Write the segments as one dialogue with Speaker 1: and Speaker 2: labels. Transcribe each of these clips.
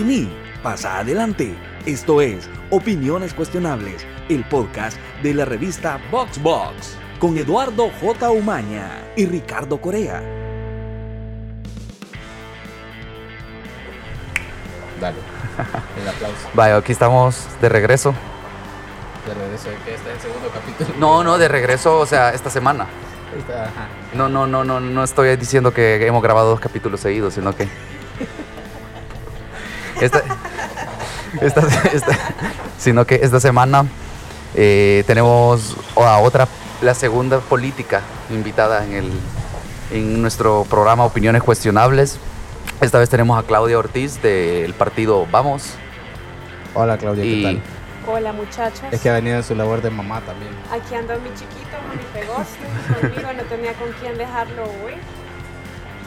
Speaker 1: mí, pasa adelante. Esto es Opiniones Cuestionables, el podcast de la revista Box Box, con Eduardo J. Umaña y Ricardo Corea.
Speaker 2: Dale, el aplauso.
Speaker 3: Vaya, aquí estamos de regreso.
Speaker 2: De regreso, que está en el segundo capítulo.
Speaker 3: No, no, de regreso, o sea, esta semana.
Speaker 2: Ajá.
Speaker 3: No, no, no, no, no estoy diciendo que hemos grabado dos capítulos seguidos, sino que. Esta, esta, esta- sino que esta semana eh, tenemos a otra, la segunda política invitada en, el, en nuestro programa Opiniones Cuestionables. Esta vez tenemos a Claudia Ortiz del partido Vamos.
Speaker 2: Hola Claudia, ¿qué tal?
Speaker 4: Hola muchachos.
Speaker 2: Es que ha venido en su labor de mamá también.
Speaker 4: Aquí anda mi chiquito, mi pegoste, conmigo, no tenía con quién dejarlo hoy.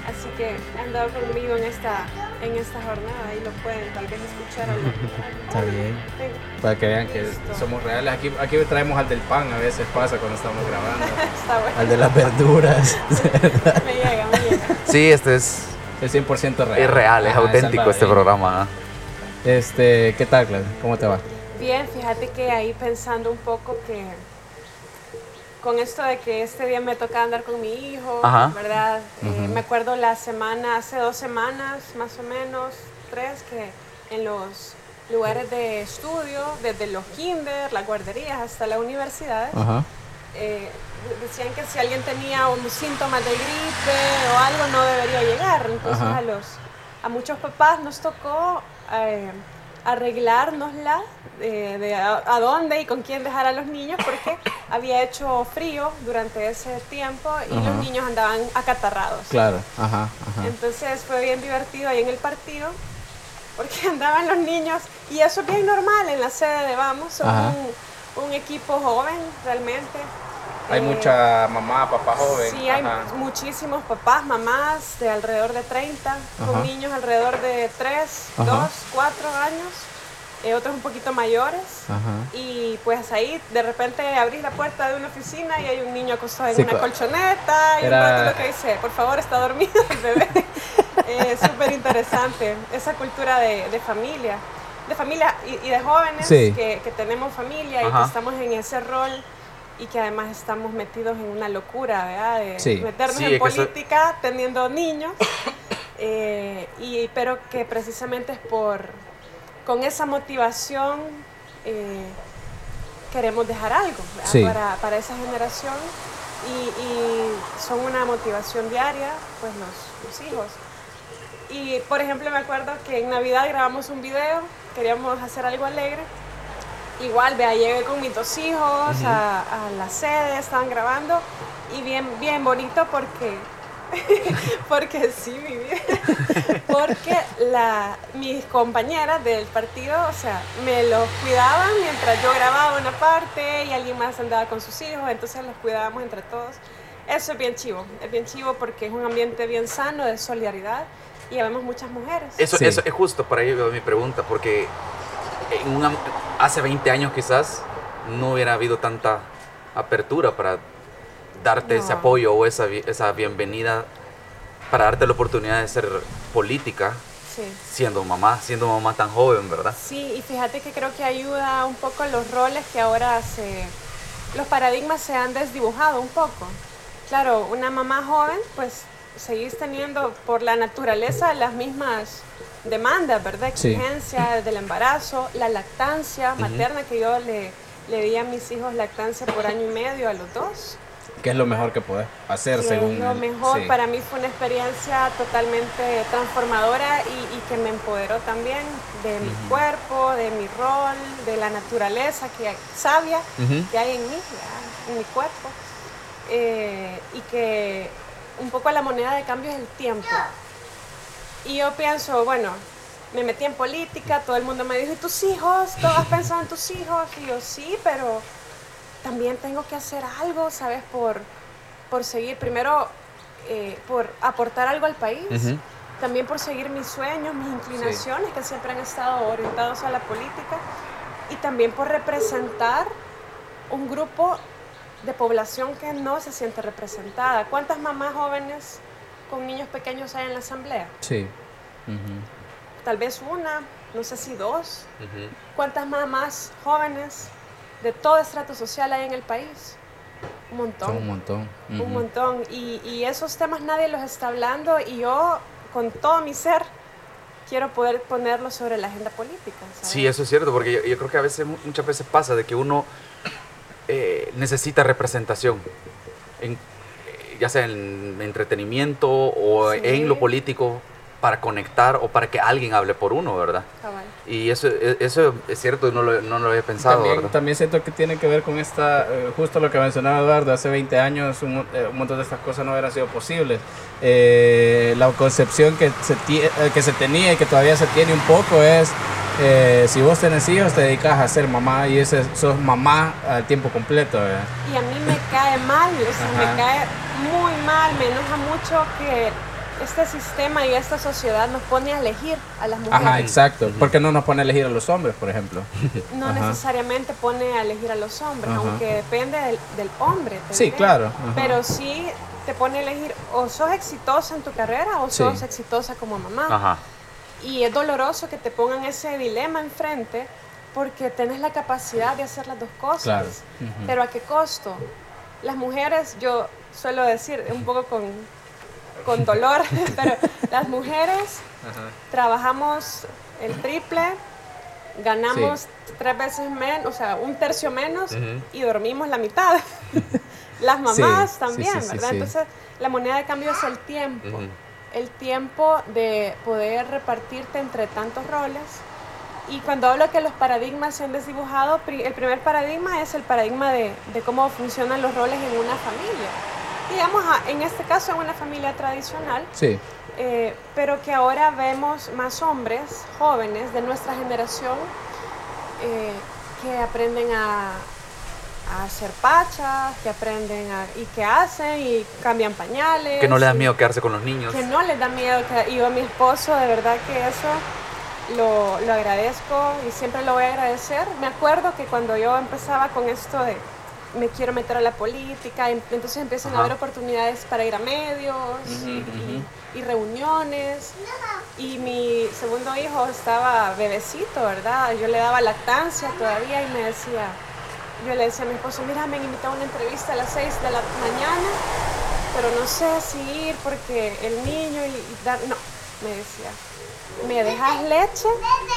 Speaker 4: Así que ha andado conmigo en esta, en esta jornada y lo pueden tal vez escuchar.
Speaker 2: Está bien.
Speaker 4: Venga.
Speaker 2: Para que vean que
Speaker 4: Listo.
Speaker 2: somos reales. Aquí, aquí traemos al del pan, a veces pasa cuando estamos grabando.
Speaker 4: Está bueno.
Speaker 2: al de las verduras.
Speaker 4: Me llega, me llega.
Speaker 3: Sí, este es,
Speaker 2: es 100% real.
Speaker 3: es real, es auténtico este programa.
Speaker 2: Este, ¿qué tal, Claudia? ¿Cómo te va?
Speaker 4: Bien, fíjate que ahí pensando un poco que con esto de que este día me toca andar con mi hijo,
Speaker 3: Ajá.
Speaker 4: ¿verdad? Eh, me acuerdo la semana, hace dos semanas más o menos, tres, que en los lugares de estudio, desde los kinder, las guarderías hasta las universidades,
Speaker 2: Ajá.
Speaker 4: eh, decían que si alguien tenía un síntoma de gripe o algo no debería llegar. Entonces a los a muchos papás nos tocó eh, arreglárnosla eh, de a, a dónde y con quién dejar a los niños porque había hecho frío durante ese tiempo y los niños andaban acatarrados.
Speaker 2: Claro, ajá, ajá.
Speaker 4: Entonces fue bien divertido ahí en el partido porque andaban los niños y eso es bien normal en la sede de Vamos, son un, un equipo joven realmente.
Speaker 2: Hay mucha mamá, papá joven.
Speaker 4: Sí, hay
Speaker 2: ajá.
Speaker 4: muchísimos papás, mamás de alrededor de 30,
Speaker 2: Ajá.
Speaker 4: con niños alrededor de 3,
Speaker 2: Ajá.
Speaker 4: 2, 4 años, eh, otros un poquito mayores. Y pues ahí de repente abrís la puerta de una oficina y hay un niño acostado en
Speaker 2: Sí,
Speaker 4: una
Speaker 2: co-
Speaker 4: colchoneta y
Speaker 2: Era-
Speaker 4: un rato lo que dice, por favor está dormido el bebé. Eh, Súper interesante esa cultura de, de familia, de familia y, y de jóvenes
Speaker 2: Sí.
Speaker 4: que, que tenemos familia y
Speaker 3: Ajá.
Speaker 4: que estamos en ese rol y que además estamos metidos en una locura, ¿verdad? De
Speaker 2: Sí.
Speaker 4: meternos
Speaker 3: Sí,
Speaker 4: en
Speaker 3: eso-
Speaker 4: política teniendo niños, eh, y, pero que precisamente es por, con esa motivación eh, queremos dejar algo ¿verdad?
Speaker 2: Sí.
Speaker 4: para, para esa generación y, y son una motivación diaria, pues los, los hijos. Y por ejemplo me acuerdo que en Navidad grabamos un video, queríamos hacer algo alegre. Igual, vea, llegué con mis dos hijos a, a la sede, estaban grabando y bien, bien bonito porque, porque sí, mi vida, porque la, mis compañeras del partido, o sea, me los cuidaban mientras yo grababa una parte y alguien más andaba con sus hijos, entonces los cuidábamos entre todos. Eso es bien chivo, es bien chivo porque es un ambiente bien sano de solidaridad y vemos muchas mujeres.
Speaker 3: Eso,
Speaker 2: Sí.
Speaker 3: eso es justo para ello mi pregunta, porque en una- hace 20 años quizás no hubiera habido tanta apertura para darte ese apoyo o esa, esa bienvenida, para darte la oportunidad de ser política
Speaker 4: Sí.
Speaker 3: siendo mamá, siendo mamá tan joven, ¿verdad?
Speaker 4: Sí, y fíjate que creo que ayuda un poco los roles que ahora se... Los paradigmas se han desdibujado un poco. Claro, una mamá joven, pues seguís teniendo por la naturaleza las mismas demandas, ¿verdad?
Speaker 2: Sí.
Speaker 4: Exigencias del embarazo, la lactancia materna, que yo le, le di a mis hijos lactancia por año y medio a los dos.
Speaker 2: ¿Qué es lo mejor que puedes hacer
Speaker 4: que
Speaker 2: según
Speaker 4: es lo mejor.
Speaker 2: sí.
Speaker 4: Para mí fue una experiencia totalmente transformadora y, y que me empoderó también de mi cuerpo, de mi rol, de la naturaleza que hay- sabia que hay en mí, en mi cuerpo. Eh, y que un poco la moneda de cambio es el tiempo. Y yo pienso, bueno, me metí en política, todo el mundo me dijo, ¿y tus hijos? ¿Todos pensaban en tus hijos? Y yo, sí, pero también tengo que hacer algo, ¿sabes? Por, por seguir, primero, eh, por aportar algo al país, también por seguir mis sueños, mis inclinaciones, que siempre han estado orientados a la política, y también por representar un grupo de población que no se siente representada. ¿Cuántas mamás jóvenes con niños pequeños hay en la asamblea?
Speaker 2: Sí. Ujú.
Speaker 4: tal vez una, no sé si dos. ¿Cuántas mamás jóvenes de todo estrato social hay en el país? Un montón.
Speaker 2: Son un montón.
Speaker 4: Un
Speaker 2: Ujú.
Speaker 4: montón. Y, y esos temas nadie los está hablando y yo, con todo mi ser, quiero poder ponerlos sobre la agenda política. ¿sabes?
Speaker 3: Sí, eso es cierto, porque yo, yo creo que a veces, mu- muchas veces pasa de que uno eh, necesita representación, en, ya sea en entretenimiento o
Speaker 4: Sí.
Speaker 3: en lo político, para conectar o para que alguien hable por uno, ¿verdad?
Speaker 4: Cabal.
Speaker 3: Y eso, e- eso es cierto, no lo, no lo había pensado,
Speaker 2: También,
Speaker 3: ¿verdad?
Speaker 2: también siento que tiene que ver con esta, eh, justo lo que mencionaba Eduardo, hace 20 años un, eh, un montón de estas cosas no hubieran sido posibles. Eh, la concepción que se, que se tenía y que todavía se tiene un poco es, eh, si vos tenés hijos te dedicas a ser mamá y ese, sos mamá al tiempo completo. ¿verdad?
Speaker 4: Y a mí me cae mal, o sea, me cae muy mal, me enoja mucho que este sistema y esta sociedad nos pone a elegir a las mujeres.
Speaker 2: Ajá, exacto. ¿Por qué no nos pone a elegir a los hombres, por ejemplo?
Speaker 4: No
Speaker 2: Ajá.
Speaker 4: necesariamente pone a elegir a los hombres,
Speaker 2: Ajá.
Speaker 4: aunque depende del, del hombre. ¿te
Speaker 2: Sí, claro, ajá.
Speaker 4: Pero sí te pone a elegir o sos exitosa en tu carrera o
Speaker 2: Sí.
Speaker 4: sos exitosa como mamá.
Speaker 3: Ajá.
Speaker 4: Y es doloroso que te pongan ese dilema enfrente porque tenés la capacidad de hacer las dos cosas.
Speaker 2: Claro.
Speaker 4: Pero ¿a qué costo? Las mujeres, yo suelo decir un poco con, con dolor, pero las mujeres trabajamos el triple, ganamos tres veces menos, o sea, un tercio menos y dormimos la mitad. Las mamás
Speaker 2: Sí,
Speaker 4: también,
Speaker 2: sí, sí, sí,
Speaker 4: ¿verdad?
Speaker 2: sí.
Speaker 4: Entonces, la moneda de cambio es el tiempo. El tiempo de poder repartirte entre tantos roles. Y cuando hablo que los paradigmas se han desdibujado, el primer paradigma es el paradigma de, de cómo funcionan los roles en una familia. Digamos, a- en este caso en una familia tradicional,
Speaker 2: Sí,
Speaker 4: eh, pero que ahora vemos más hombres jóvenes de nuestra generación eh, que aprenden a, a hacer pachas, que aprenden a, y que hacen y cambian pañales.
Speaker 3: Que no le da miedo quedarse con los niños.
Speaker 4: que no les da miedo. Que, y yo a mi esposo, de verdad que eso lo, lo agradezco y siempre lo voy a agradecer. Me acuerdo que cuando yo empezaba con esto de me quiero meter a la política, em- entonces empiezan a haber oportunidades para ir a medios y, y- y reuniones. Y mi segundo hijo estaba bebecito, ¿verdad? Yo le daba lactancia todavía y me decía, yo le decía a mi esposo, mira, me han invitado a una entrevista a las 6 de la mañana, pero no sé si ir porque el niño y, y dar... No, me decía, me dejas leche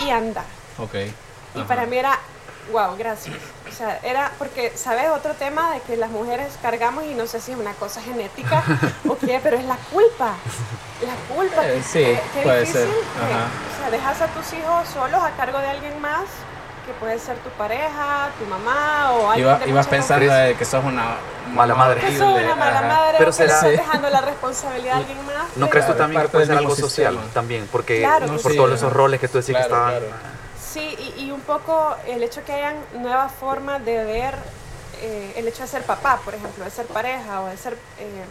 Speaker 4: y anda.
Speaker 2: ok.
Speaker 4: Y
Speaker 2: Ajá.
Speaker 4: para mí era, wow, gracias. O sea, era porque, ¿sabes? Otro tema de que las mujeres cargamos y no sé si es una cosa genética o qué, pero es la culpa. La culpa.
Speaker 2: Eh,
Speaker 4: que-
Speaker 2: sí,
Speaker 4: que- qué
Speaker 2: puede
Speaker 4: difícil
Speaker 2: ser.
Speaker 4: que-
Speaker 2: Ajá.
Speaker 4: o sea, dejas a tus hijos solos a cargo de alguien más, que puede ser tu pareja, tu mamá o alguien
Speaker 2: Iba- ibas pensando de que sos una
Speaker 3: Mala madre.
Speaker 4: que soy una mala
Speaker 2: ajá.
Speaker 4: madre,
Speaker 3: Pero
Speaker 4: que
Speaker 3: será-
Speaker 4: estoy
Speaker 2: Sí.
Speaker 4: dejando la responsabilidad a alguien más.
Speaker 3: ¿No crees tú también que puede ser algo social también? Porque
Speaker 4: Claro
Speaker 3: por
Speaker 4: que
Speaker 3: todos
Speaker 2: sí,
Speaker 3: esos roles que tú decís
Speaker 2: Claro,
Speaker 3: que estaban...
Speaker 2: claro.
Speaker 4: Sí, y, y un poco el hecho que hayan nuevas formas de ver eh, el hecho de ser papá, por ejemplo, de ser pareja o de ser... eh,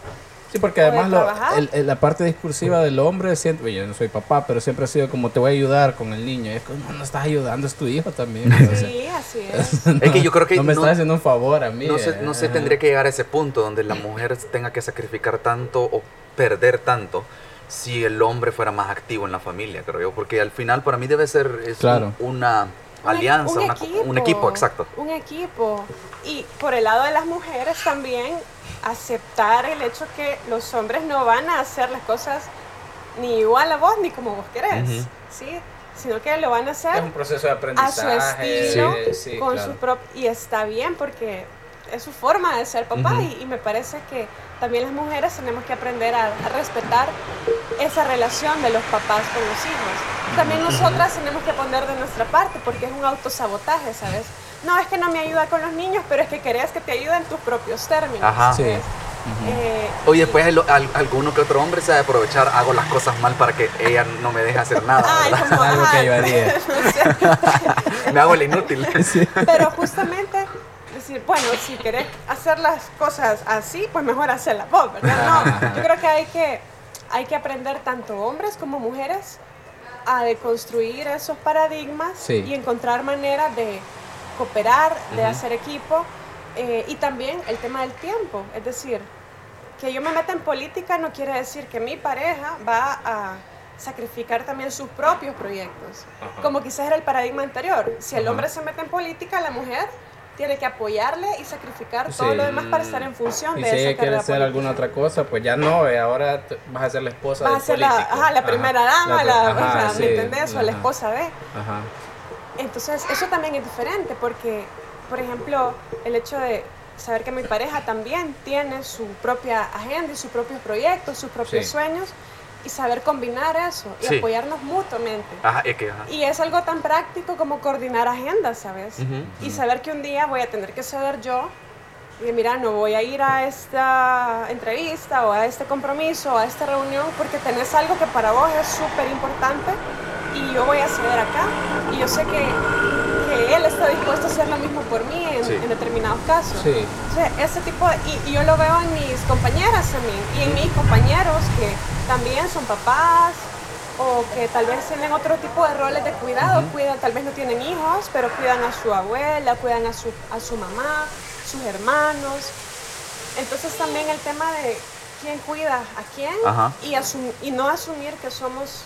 Speaker 2: Sí, porque además lo- el- el- la parte discursiva del hombre, siempre, yo no soy papá, pero siempre ha sido como te voy a ayudar con el niño. Y es como, no, no estás ayudando, es tu hijo también. o sea,
Speaker 4: sí, así es.
Speaker 3: Es que yo creo que
Speaker 2: no me
Speaker 3: no-
Speaker 2: estás haciendo un favor a mí.
Speaker 3: No se,
Speaker 2: eh,
Speaker 3: no se
Speaker 2: ajá.
Speaker 3: tendría que llegar a ese punto donde la mujer tenga que sacrificar tanto o perder tanto si el hombre fuera más activo en la familia, creo yo. Porque al final para mí debe ser es
Speaker 2: Claro.
Speaker 3: un- una
Speaker 4: Un
Speaker 3: alianza,
Speaker 4: un
Speaker 3: una-
Speaker 4: equipo,
Speaker 3: un equipo, exacto.
Speaker 4: Un equipo. Y por el lado de las mujeres también aceptar el hecho que los hombres no van a hacer las cosas ni igual a vos ni como vos querés. ¿sí? Sino que lo van a hacer
Speaker 2: Es un proceso de
Speaker 4: a su
Speaker 2: aprendizaje.
Speaker 4: estilo,
Speaker 2: sí, sí,
Speaker 4: con
Speaker 2: claro.
Speaker 4: su propio y está bien porque es su forma de ser papá
Speaker 3: Ujú.
Speaker 4: y, y me parece que también las mujeres tenemos que aprender a, a respetar esa relación de los papás con los hijos. También nosotras tenemos que poner de nuestra parte porque es un autosabotaje, ¿sabes? No es que no me ayuda con los niños, pero es que querés que te ayude en tus propios términos.
Speaker 3: Ajá.
Speaker 2: Sí.
Speaker 4: ¿ves? Eh,
Speaker 3: Oye, después el- al- alguno que otro hombre se ha de aprovechar, hago las cosas mal para que ella no me deje hacer nada,
Speaker 4: ay, como,
Speaker 2: Algo que yo haría.
Speaker 4: no sé.
Speaker 3: Me hago el inútil.
Speaker 4: Pero justamente decir, bueno, si querés hacer las cosas así, pues mejor hacerlas vos, ¿verdad? No, yo creo que hay que, hay que aprender tanto hombres como mujeres a deconstruir esos paradigmas
Speaker 2: Sí.
Speaker 4: y encontrar maneras de cooperar, de hacer equipo eh, y también el tema del tiempo, es decir, que yo me meta en política no quiere decir que mi pareja va a sacrificar también sus propios proyectos.
Speaker 2: Ajá.
Speaker 4: Como quizás era el paradigma anterior. Si el
Speaker 2: Ajá.
Speaker 4: hombre se mete en política, la mujer tiene que apoyarle y sacrificar todo lo demás para estar en función
Speaker 2: Y
Speaker 4: de
Speaker 2: si
Speaker 4: esa
Speaker 2: ella quiere hacer
Speaker 4: política.
Speaker 2: alguna otra cosa, pues ya no, ahora vas a ser la esposa
Speaker 4: Vas a ser la, ajá, la primera dama,
Speaker 2: pri-
Speaker 4: la,
Speaker 2: ajá,
Speaker 4: o sea,
Speaker 2: sí,
Speaker 4: ¿me entendés? O la esposa de.
Speaker 2: Ajá.
Speaker 4: Entonces, eso también es diferente porque, por ejemplo, el hecho de saber que mi pareja también tiene su propia agenda y sus propios proyectos, sus propios
Speaker 2: Sí.
Speaker 4: sueños, y saber combinar eso y
Speaker 3: Sí.
Speaker 4: apoyarnos mutuamente.
Speaker 3: Ajá, es que, ajá.
Speaker 4: Y es algo tan práctico como coordinar agendas, ¿sabes?
Speaker 3: Ujú.
Speaker 4: Y saber que un día voy a tener que ceder yo y mira, no voy a ir a esta entrevista o a este compromiso o a esta reunión porque tenés algo que para vos es súper importante y yo voy a ceder acá. Y yo sé que, que él está dispuesto a hacer lo mismo por mí en,
Speaker 3: Sí.
Speaker 4: en determinados casos.
Speaker 2: Sí.
Speaker 4: Entonces, ese tipo de- y, y yo lo veo en mis compañeras también y en mis compañeros que también son papás o que tal vez tienen otro tipo de roles de cuidado, cuidan, tal vez no tienen hijos, pero cuidan a su abuela, cuidan a su, a su mamá, sus hermanos. Entonces también el tema de quién cuida a quién
Speaker 3: Ajá.
Speaker 4: y, asum- y no asumir que somos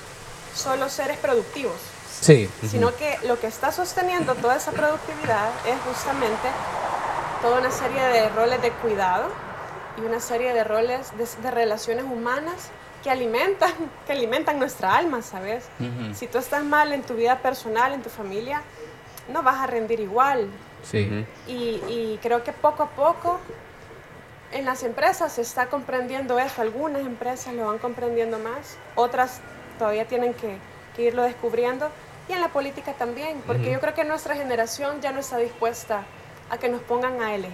Speaker 4: solo seres productivos
Speaker 2: Sí.
Speaker 4: sino que lo que está sosteniendo toda esa productividad es justamente toda una serie de roles de cuidado y una serie de roles de, de relaciones humanas que alimentan, que alimentan nuestra alma, ¿sabes? Si tú estás mal en tu vida personal, en tu familia, no vas a rendir igual.
Speaker 2: Sí.
Speaker 4: Y, y creo que poco a poco en las empresas se está comprendiendo eso. Algunas empresas lo van comprendiendo más, otras todavía tienen que, que irlo descubriendo. Y en la política también, porque yo creo que nuestra generación ya no está dispuesta a que nos pongan a elegir.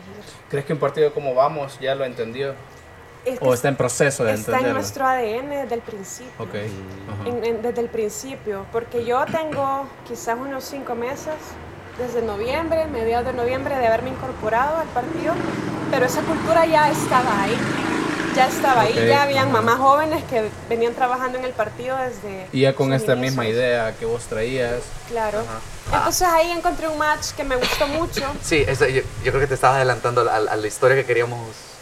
Speaker 2: ¿Crees que un partido como Vamos ya lo entendió?
Speaker 4: Es que
Speaker 2: ¿O está en proceso de
Speaker 4: está en
Speaker 2: entenderlo?
Speaker 4: nuestro ADN desde el principio.
Speaker 2: Ok. Ajá.
Speaker 4: En- en- desde el principio, porque yo tengo quizás unos cinco meses, desde noviembre, mediados de noviembre, de haberme incorporado al partido, pero esa cultura ya estaba ahí, ya estaba
Speaker 2: Ok,
Speaker 4: ahí, ya habían mamás jóvenes que venían trabajando en el partido desde...
Speaker 2: Y ya con esta misma
Speaker 4: inicios.
Speaker 2: idea que vos traías.
Speaker 4: Claro.
Speaker 3: Ah.
Speaker 4: Entonces ahí encontré un match que me gustó mucho.
Speaker 3: Sí, eso, yo, yo creo que te estabas adelantando a, a la historia que queríamos,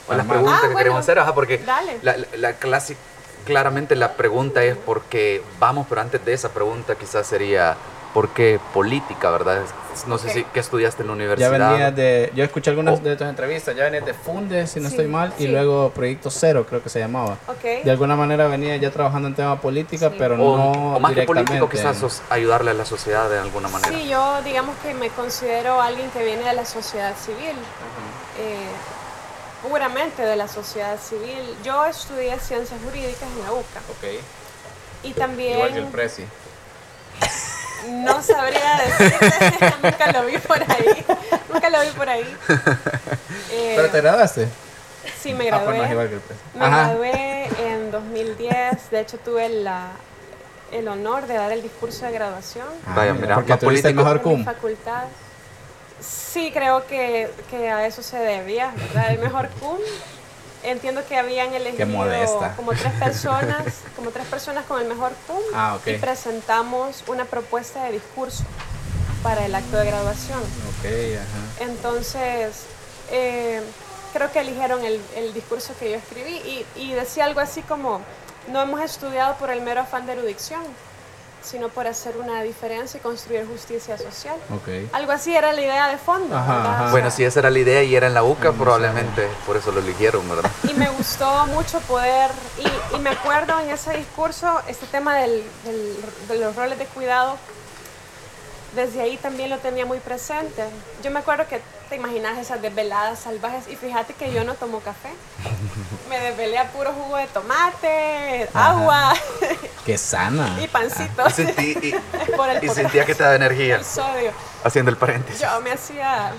Speaker 3: a la
Speaker 2: Armar.
Speaker 3: pregunta
Speaker 4: Ah,
Speaker 3: que
Speaker 4: bueno.
Speaker 3: queríamos hacer, ajá, porque
Speaker 4: Dale.
Speaker 3: la, la, la clásica, claramente la pregunta es por qué vamos, pero antes de esa pregunta quizás sería por qué política, ¿verdad? No sé si qué estudiaste en la
Speaker 2: Ya
Speaker 3: universidad.
Speaker 2: venías de. Yo escuché algunas
Speaker 3: Oh.
Speaker 2: de tus entrevistas. Ya venías de Fundes, si no
Speaker 4: Sí,
Speaker 2: estoy mal. Y luego Proyecto Cero, creo que se llamaba.
Speaker 4: Ok.
Speaker 2: De alguna manera venía ya trabajando en tema política,
Speaker 4: Sí.
Speaker 2: pero
Speaker 3: o,
Speaker 2: no.
Speaker 3: o más que político,
Speaker 2: directamente.
Speaker 3: quizás sos- ayudarle a la sociedad de alguna manera.
Speaker 4: Sí, yo digamos que me considero alguien que viene de la sociedad civil. eh, puramente de la sociedad civil. Yo estudié ciencias jurídicas en la UCA
Speaker 2: Ok.
Speaker 4: y también
Speaker 2: Igual que el Prezi.
Speaker 4: no sabría decirte, nunca lo vi por ahí, nunca lo vi por ahí. Eh,
Speaker 2: ¿Pero te graduaste?
Speaker 4: sí, me
Speaker 2: Ah, pues no es
Speaker 4: gradué.
Speaker 2: igual que el Prezi.
Speaker 4: Me
Speaker 2: Ajá.
Speaker 4: gradué en 2010, de hecho tuve la- el honor de dar el discurso de graduación
Speaker 2: Ah,
Speaker 3: Vaya, mira,
Speaker 2: porque
Speaker 3: más político.
Speaker 2: mejor cum.
Speaker 4: facultad. Sí, creo que, que a eso se debía, ¿verdad? El mejor cum. Entiendo que habían elegido como tres personas, como tres personas con el mejor cum
Speaker 2: Ah,
Speaker 4: y presentamos una propuesta de discurso para el acto de graduación.
Speaker 2: Ok, ajá.
Speaker 4: Entonces, eh, creo que eligieron el, el discurso que yo escribí y, y decía algo así como, no hemos estudiado por el mero afán de erudición, sino por hacer una diferencia y construir justicia social.
Speaker 2: Ok.
Speaker 4: Algo así era la idea de fondo.
Speaker 2: Ajá,
Speaker 4: ¿verdad?
Speaker 2: ajá.
Speaker 4: O
Speaker 3: Bueno, si esa era la idea y era en la UCA, probablemente por eso lo eligieron, ¿verdad?
Speaker 4: Y me gustó mucho poder, y, y me acuerdo en ese discurso, este tema del, del- de los roles de cuidado, desde ahí también lo tenía muy presente. Yo me acuerdo que te imaginas esas desveladas salvajes, y fíjate que yo no tomo café. Me desvelé a puro jugo de tomate, agua
Speaker 2: Qué sana.
Speaker 4: y pancito.
Speaker 3: Y, sentí, y,
Speaker 4: potasio,
Speaker 3: sentía que te daba energía,
Speaker 4: el sodio.
Speaker 3: haciendo el paréntesis.
Speaker 4: Yo me hacía,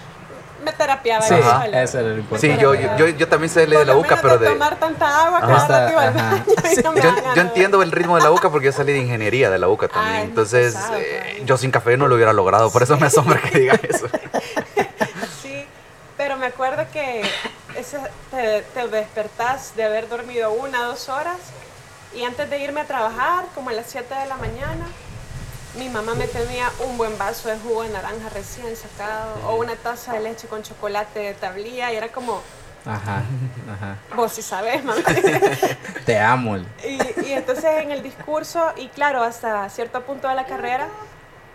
Speaker 4: me terapiaba
Speaker 2: Sí,
Speaker 4: yo
Speaker 3: Ajá.
Speaker 4: sola.
Speaker 2: era lo importante.
Speaker 3: Sí, yo, yo, yo, yo también sé de la UCA, pero
Speaker 4: de tomar tanta agua
Speaker 3: Ajá.
Speaker 4: cada rato iba al
Speaker 2: Ajá.
Speaker 4: baño y no me
Speaker 3: Yo, entiendo el ritmo de la UCA porque yo salí de ingeniería de la UCA también.
Speaker 4: Ay,
Speaker 3: Entonces,
Speaker 4: pesado,
Speaker 3: eh,
Speaker 4: pues.
Speaker 3: yo sin café no lo hubiera logrado. Por eso me asombra que diga eso.
Speaker 4: Sí, pero me acuerdo que ese, te, te despertás de haber dormido una, dos horas y antes de irme a trabajar, como a las 7 de la mañana, mi mamá me tenía un buen vaso de jugo de naranja recién sacado o una taza de leche con chocolate de tablilla y era como,
Speaker 2: Ajá, ajá.
Speaker 4: Vos sí sabés, mamá.
Speaker 2: Te amo.
Speaker 4: Y, y entonces en el discurso, y claro, hasta cierto punto de la carrera,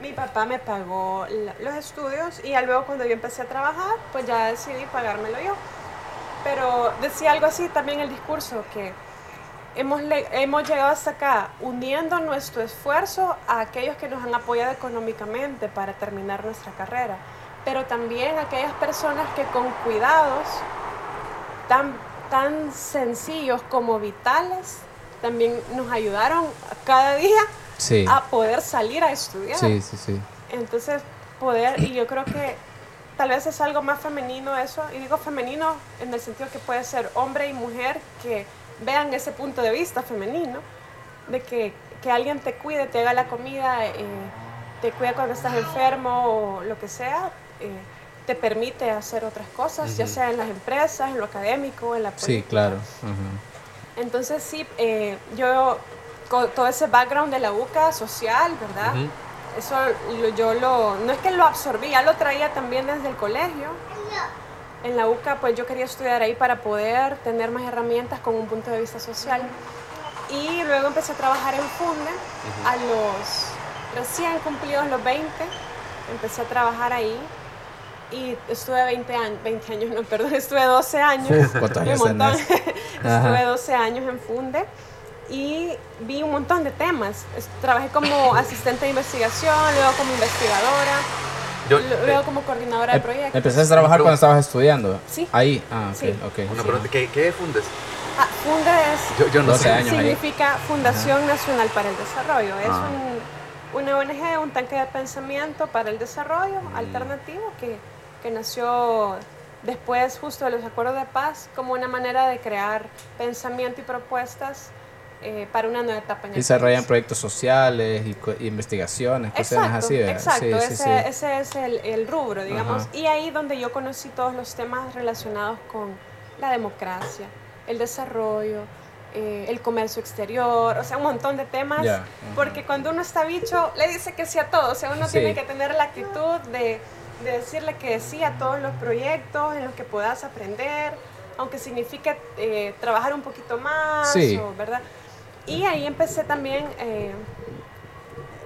Speaker 4: mi papá me pagó la- los estudios y luego cuando yo empecé a trabajar, pues ya decidí pagármelo yo. Pero decía algo así también el discurso, que hemos, hemos llegado hasta acá uniendo nuestro esfuerzo a aquellos que nos han apoyado económicamente para terminar nuestra carrera, pero también a aquellas personas que con cuidados tan, tan sencillos como vitales también nos ayudaron cada día
Speaker 2: Sí.
Speaker 4: a poder salir a estudiar.
Speaker 2: Sí, sí, sí.
Speaker 4: Entonces, poder, y yo creo que tal vez es algo más femenino eso, y digo femenino en el sentido que puede ser hombre y mujer que vean ese punto de vista femenino, de que, que alguien te cuide, te haga la comida, eh, te cuida cuando estás enfermo o lo que sea, eh, te permite hacer otras cosas, ya sea en las empresas, en lo académico, en la política.
Speaker 2: Sí, claro.
Speaker 4: Entonces sí, eh, yo con todo ese background de la UCA social, ¿verdad? Eso yo lo, no es que lo absorbí, ya lo traía también desde el colegio. En la UCA pues yo quería estudiar ahí para poder tener más herramientas con un punto de vista social. Y luego empecé a trabajar en Funde a los recién cumplidos los 20, empecé a trabajar ahí y estuve 20 años, 20 años, no, perdón, estuve 12 años.
Speaker 2: ¿Cuántos
Speaker 4: un montón. Estuve 12 años en Funde y vi un montón de temas. Trabajé como asistente de investigación, luego como investigadora,
Speaker 3: Yo,
Speaker 4: lu- luego como coordinadora de proyectos.
Speaker 2: ¿Empezaste a trabajar cuando estabas estudiando?
Speaker 4: Sí.
Speaker 2: Ahí. Ah, ok,
Speaker 4: Sí.
Speaker 2: ok.
Speaker 3: una pregunta, ¿qué, qué fundes?
Speaker 4: Ah, Funde es-
Speaker 3: Yo, yo no
Speaker 2: 12
Speaker 3: sé.
Speaker 2: años. ahí.
Speaker 4: significa Fundación Nacional para el Desarrollo. Es
Speaker 3: Ah.
Speaker 4: un- una ONG, un tanque de pensamiento para el desarrollo
Speaker 3: Mm.
Speaker 4: alternativo que, que nació después justo de los acuerdos de paz como una manera de crear pensamiento y propuestas eh, para una nueva etapa en
Speaker 2: desarrollan
Speaker 4: país.
Speaker 2: proyectos sociales y investigaciones, cosas
Speaker 4: Exacto,
Speaker 2: así, ¿verdad?
Speaker 4: exacto.
Speaker 2: Sí, sí,
Speaker 4: ese,
Speaker 2: sí.
Speaker 4: ese es el, el rubro, digamos.
Speaker 2: Ajá.
Speaker 4: Y ahí donde yo conocí todos los temas relacionados con la democracia, el desarrollo, eh, el comercio exterior, o sea, un montón de temas.
Speaker 2: Ajá.
Speaker 4: Porque cuando uno está bicho, le dice que sí a todo. O sea, uno
Speaker 2: Sí.
Speaker 4: tiene que tener la actitud de, de decirle que sí a todos los proyectos en los que puedas aprender, aunque signifique eh, trabajar un poquito más,
Speaker 2: Sí.
Speaker 4: o, ¿verdad? Y ahí empecé también eh,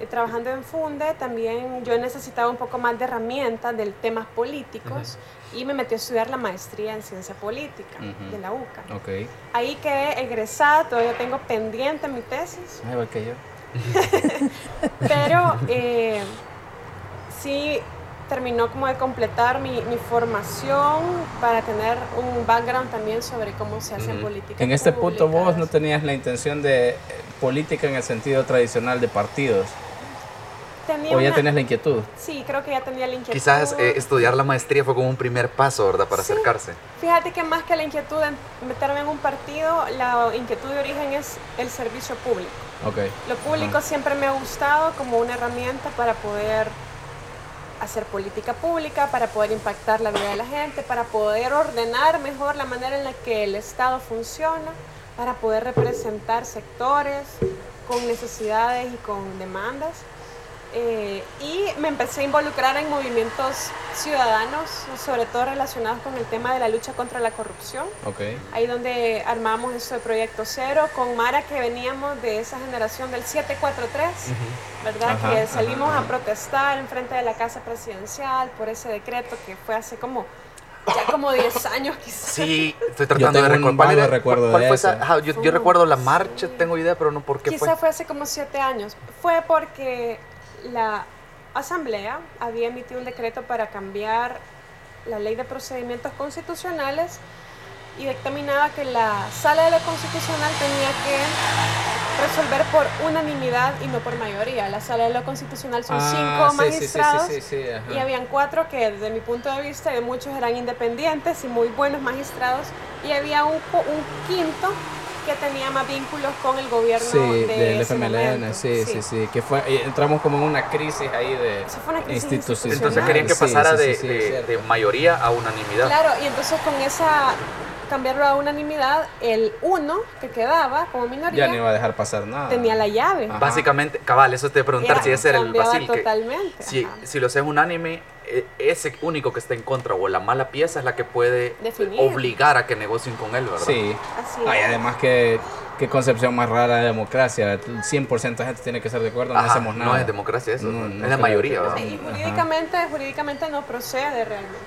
Speaker 4: trabajando en Funde, también yo necesitaba un poco más de herramientas de temas políticos y me metí a estudiar la maestría en ciencia política
Speaker 2: Ujú.
Speaker 4: de la UCA.
Speaker 2: Ok.
Speaker 4: Ahí quedé egresada, todavía tengo pendiente mi tesis,
Speaker 2: Ah, igual que yo.
Speaker 4: pero eh, sí terminó como de completar mi, mi formación para tener un background también sobre cómo se hace
Speaker 3: Ujú.
Speaker 4: política.
Speaker 2: En este punto vos no tenías la intención de eh, política en el sentido tradicional de partidos.
Speaker 4: Tenía
Speaker 2: ¿O ya
Speaker 4: una-
Speaker 2: tenías la inquietud?
Speaker 4: Sí, creo que ya tenía la inquietud.
Speaker 3: Quizás eh, estudiar la maestría fue como un primer paso, ¿verdad? Para
Speaker 4: Sí.
Speaker 3: acercarse.
Speaker 4: Fíjate que más que la inquietud en meterme en un partido, la inquietud de origen es el servicio público.
Speaker 2: Ok.
Speaker 4: Lo público siempre me ha gustado como una herramienta para poder hacer política pública, para poder impactar la vida de la gente, para poder ordenar mejor la manera en la que el Estado funciona, para poder representar sectores con necesidades y con demandas. Eh, y me empecé a involucrar en movimientos ciudadanos, sobre todo relacionados con el tema de la lucha contra la corrupción.
Speaker 2: Ok.
Speaker 4: Ahí donde armamos esto de Proyecto Cero con Mara que veníamos de esa generación del 743, ¿verdad?
Speaker 2: Ajá,
Speaker 4: que salimos
Speaker 2: ajá.
Speaker 4: a protestar en frente de la Casa Presidencial por ese decreto que fue hace como ya como 10 años quizás.
Speaker 3: Sí, estoy tratando
Speaker 2: tengo
Speaker 3: de recordar. ¿Cuál, era-
Speaker 2: recuerdo
Speaker 3: cuál
Speaker 2: de
Speaker 3: fue
Speaker 2: eso.
Speaker 3: esa? Yo, yo recuerdo la marcha, tengo idea, pero no por qué
Speaker 4: Quizá
Speaker 3: fue.
Speaker 4: fue hace como 7 años. Fue porque la Asamblea había emitido un decreto para cambiar la ley de procedimientos constitucionales y dictaminaba que la sala de lo constitucional tenía que resolver por unanimidad y no por mayoría. La sala de lo constitucional son
Speaker 2: Ah,
Speaker 4: cinco
Speaker 2: sí,
Speaker 4: magistrados
Speaker 2: sí, sí,
Speaker 4: y habían cuatro que desde mi punto de vista de muchos eran independientes y muy buenos magistrados y había un, un quinto que tenía más vínculos con el gobierno
Speaker 2: Sí,
Speaker 4: de
Speaker 2: del FMLN, sí, sí, sí, que fue, eh, entramos como en una crisis ahí de
Speaker 4: Eso fue una crisis
Speaker 2: institucional.
Speaker 3: Entonces querían que pasara
Speaker 2: sí,
Speaker 3: de,
Speaker 2: sí, sí,
Speaker 3: de-
Speaker 2: cierto.
Speaker 3: de mayoría a unanimidad.
Speaker 4: Claro, y entonces con esa cambiarlo a unanimidad, el uno que quedaba como
Speaker 2: Ya
Speaker 4: minoría
Speaker 2: no iba a dejar pasar nada.
Speaker 4: tenía la llave.
Speaker 2: Ajá.
Speaker 3: Básicamente, cabal, eso te preguntar
Speaker 4: Era-
Speaker 3: si ese era el Basil. que
Speaker 4: totalmente.
Speaker 3: si,
Speaker 4: ajá.
Speaker 3: si lo haces unánime, ese único que está en contra o la mala pieza es la que puede
Speaker 4: Definir.
Speaker 3: obligar a que negocien con él, ¿verdad?
Speaker 2: Sí.
Speaker 4: Así
Speaker 2: Ay, además que qué concepción más rara de democracia. El 100% de gente tiene que estar de acuerdo, no hacemos nada.
Speaker 3: No es democracia eso,
Speaker 2: No, no
Speaker 3: es la
Speaker 2: creo
Speaker 3: mayoría, ¿verdad?
Speaker 4: Sí, jurídicamente, jurídicamente no procede realmente.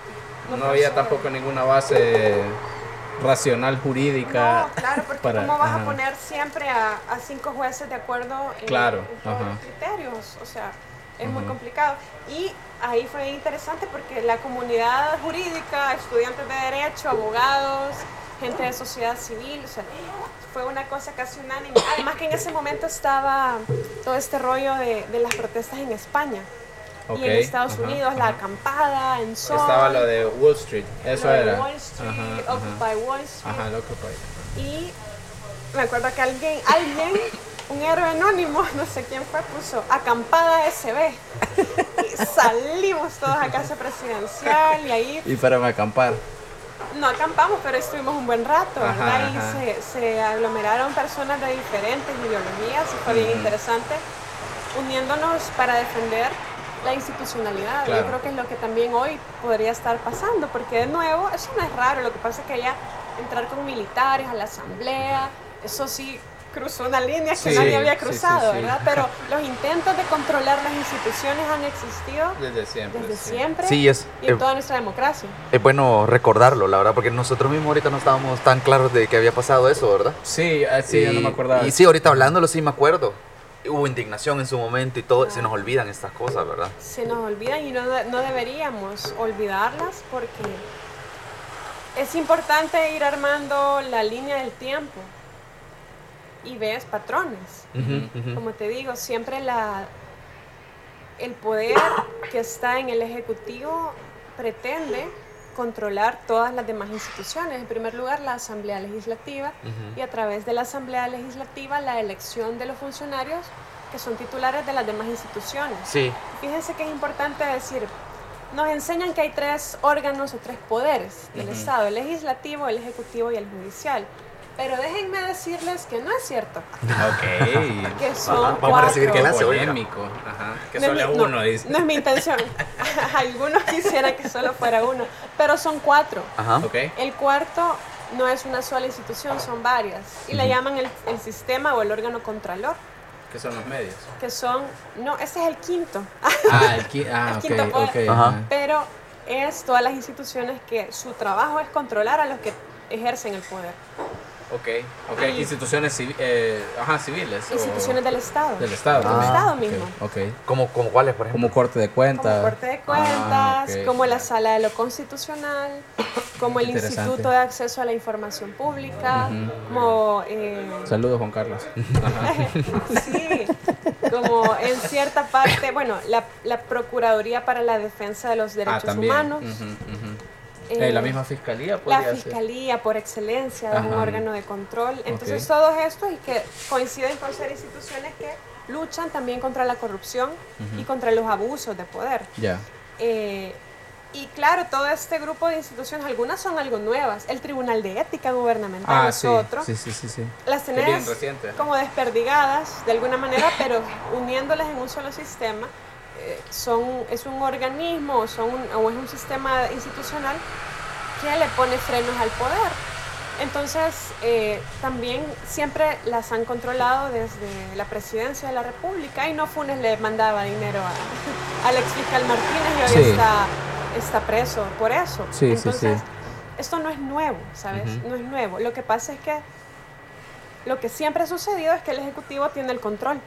Speaker 2: No había
Speaker 4: procede.
Speaker 2: tampoco ninguna base racional jurídica.
Speaker 4: No, claro, porque
Speaker 2: para-
Speaker 4: ¿cómo vas
Speaker 2: ajá.
Speaker 4: a poner siempre a, a cinco jueces de acuerdo en,
Speaker 2: Claro,
Speaker 4: en todos
Speaker 2: ajá.
Speaker 4: los criterios? O sea, es muy complicado. Y ahí fue interesante porque la comunidad jurídica, estudiantes de derecho, abogados, gente de sociedad civil, o sea, fue una cosa casi unánime. Además que en ese momento estaba todo este rollo de, de las protestas en España.
Speaker 2: Ok,
Speaker 4: Y en Estados Unidos, la acampada en Sol.
Speaker 2: Estaba lo de Wall Street, eso
Speaker 4: lo de
Speaker 2: era.
Speaker 4: Wall Street. Occupy Wall Street.
Speaker 2: Ajá, Occupy.
Speaker 4: Y me acuerdo que alguien, alguien, un héroe anónimo, no sé quién fue, puso acampada SB. Y salimos todos a casa presidencial y ahí
Speaker 2: Y para acampar.
Speaker 4: no acampamos, pero estuvimos un buen rato,
Speaker 2: Ajá,
Speaker 4: ¿verdad? Y
Speaker 2: ajá.
Speaker 4: se, se aglomeraron personas de diferentes ideologías y fue bien interesante uniéndonos para defender la institucionalidad.
Speaker 2: Claro.
Speaker 4: Yo creo que es lo que también hoy podría estar pasando, porque de nuevo, eso no es raro, lo que pasa es que ya entrar con militares a la asamblea, eso sí cruzó una línea que
Speaker 2: Sí,
Speaker 4: nadie había
Speaker 2: sí, sí,
Speaker 4: cruzado,
Speaker 2: sí.
Speaker 4: ¿verdad? Pero los intentos de controlar las instituciones han existido
Speaker 2: Desde siempre.
Speaker 4: desde
Speaker 2: sí.
Speaker 4: siempre
Speaker 3: Sí, es,
Speaker 4: y en
Speaker 3: eh,
Speaker 4: toda nuestra democracia.
Speaker 3: es bueno recordarlo, la verdad, porque nosotros mismos ahorita no estábamos tan claros de que había pasado eso, ¿verdad?
Speaker 2: Sí, ah, sí, yo no me acordaba.
Speaker 3: Y sí, ahorita hablándolo sí me acuerdo. Hubo indignación en su momento y todo, se nos olvidan estas cosas, ¿verdad?
Speaker 4: se nos olvidan y no, de- no deberíamos olvidarlas porque es importante ir armando la línea del tiempo y ves patrones. Como te digo, siempre la, el poder que está en el Ejecutivo pretende controlar todas las demás instituciones. En primer lugar, la Asamblea Legislativa y a través de la Asamblea Legislativa la elección de los funcionarios que son titulares de las demás instituciones.
Speaker 3: Sí,
Speaker 4: Fíjense que es importante decir, nos enseñan que hay tres órganos o tres poderes del. Estado, el legislativo, el ejecutivo y el judicial. Pero déjenme decirles que no es cierto,
Speaker 2: Ok.
Speaker 4: que son
Speaker 3: Ajá, vamos a
Speaker 4: cuatro.
Speaker 3: recibir clase, oiga.
Speaker 2: polémico. Ajá. Que
Speaker 4: No es
Speaker 2: solo
Speaker 4: mi-
Speaker 2: es
Speaker 4: no,
Speaker 2: uno, dice.
Speaker 4: No es mi intención. Algunos quisieran que solo fuera uno, pero son cuatro.
Speaker 3: ajá.
Speaker 2: Ok.
Speaker 4: El cuarto no es una sola institución, son varias. Y le llaman el, el sistema o el órgano contralor,
Speaker 2: Que son los medios.
Speaker 4: que son, no, ese es el quinto.
Speaker 2: Ah, el, qui- ah,
Speaker 4: El quinto poder.
Speaker 2: ok.
Speaker 3: Ajá.
Speaker 2: ajá.
Speaker 4: pero es todas las instituciones que su trabajo es controlar a los que ejercen el poder.
Speaker 2: Ok, ok.
Speaker 4: Y-
Speaker 2: Instituciones civi- eh, ajá, civiles. o-
Speaker 4: Instituciones del Estado.
Speaker 2: del Estado.
Speaker 4: Del. Estado mismo.
Speaker 2: Ok.
Speaker 3: ¿Como, como cuáles, por ejemplo?
Speaker 2: Como corte de cuentas.
Speaker 4: Como Corte de Cuentas,
Speaker 2: Ah,
Speaker 4: como la Sala de lo Constitucional, como el. Instituto de Acceso a la Información Pública, como... eh,
Speaker 2: Saludos, Juan Carlos.
Speaker 4: Sí, como en cierta parte, bueno, la, la Procuraduría para la Defensa de los
Speaker 2: ah,
Speaker 4: Derechos. Humanos,
Speaker 2: ujú.
Speaker 4: eh,
Speaker 2: Eh, la misma fiscalía
Speaker 4: la
Speaker 2: podría ser.
Speaker 4: Fiscalía por excelencia, es un órgano de control. Entonces
Speaker 2: Ok.
Speaker 4: todos estos y que coinciden con ser instituciones que luchan también contra la corrupción y
Speaker 2: Ujú.
Speaker 4: contra los abusos de poder.
Speaker 2: Ya.
Speaker 4: Eh, y claro, todo este grupo de instituciones, algunas son algo nuevas. El Tribunal de Ética Gubernamental
Speaker 2: Ah,
Speaker 4: es
Speaker 2: sí.
Speaker 4: otro.
Speaker 2: Sí, sí, sí.
Speaker 4: Las
Speaker 2: reciente.
Speaker 4: como desperdigadas de alguna manera, pero uniéndolas en un solo sistema, eh, son, es un organismo o, son un- o es un sistema institucional que le pone frenos al poder. Entonces, eh, también siempre las han controlado desde la presidencia de la República y no Funes le mandaba dinero a, al ex fiscal Martínez y hoy
Speaker 2: Sí.
Speaker 4: está, está preso por eso.
Speaker 2: Sí,
Speaker 4: Entonces,
Speaker 2: sí.
Speaker 4: esto no es nuevo, ¿sabes? No es nuevo. Lo que pasa es que lo que siempre ha sucedido es que el Ejecutivo tiene el control,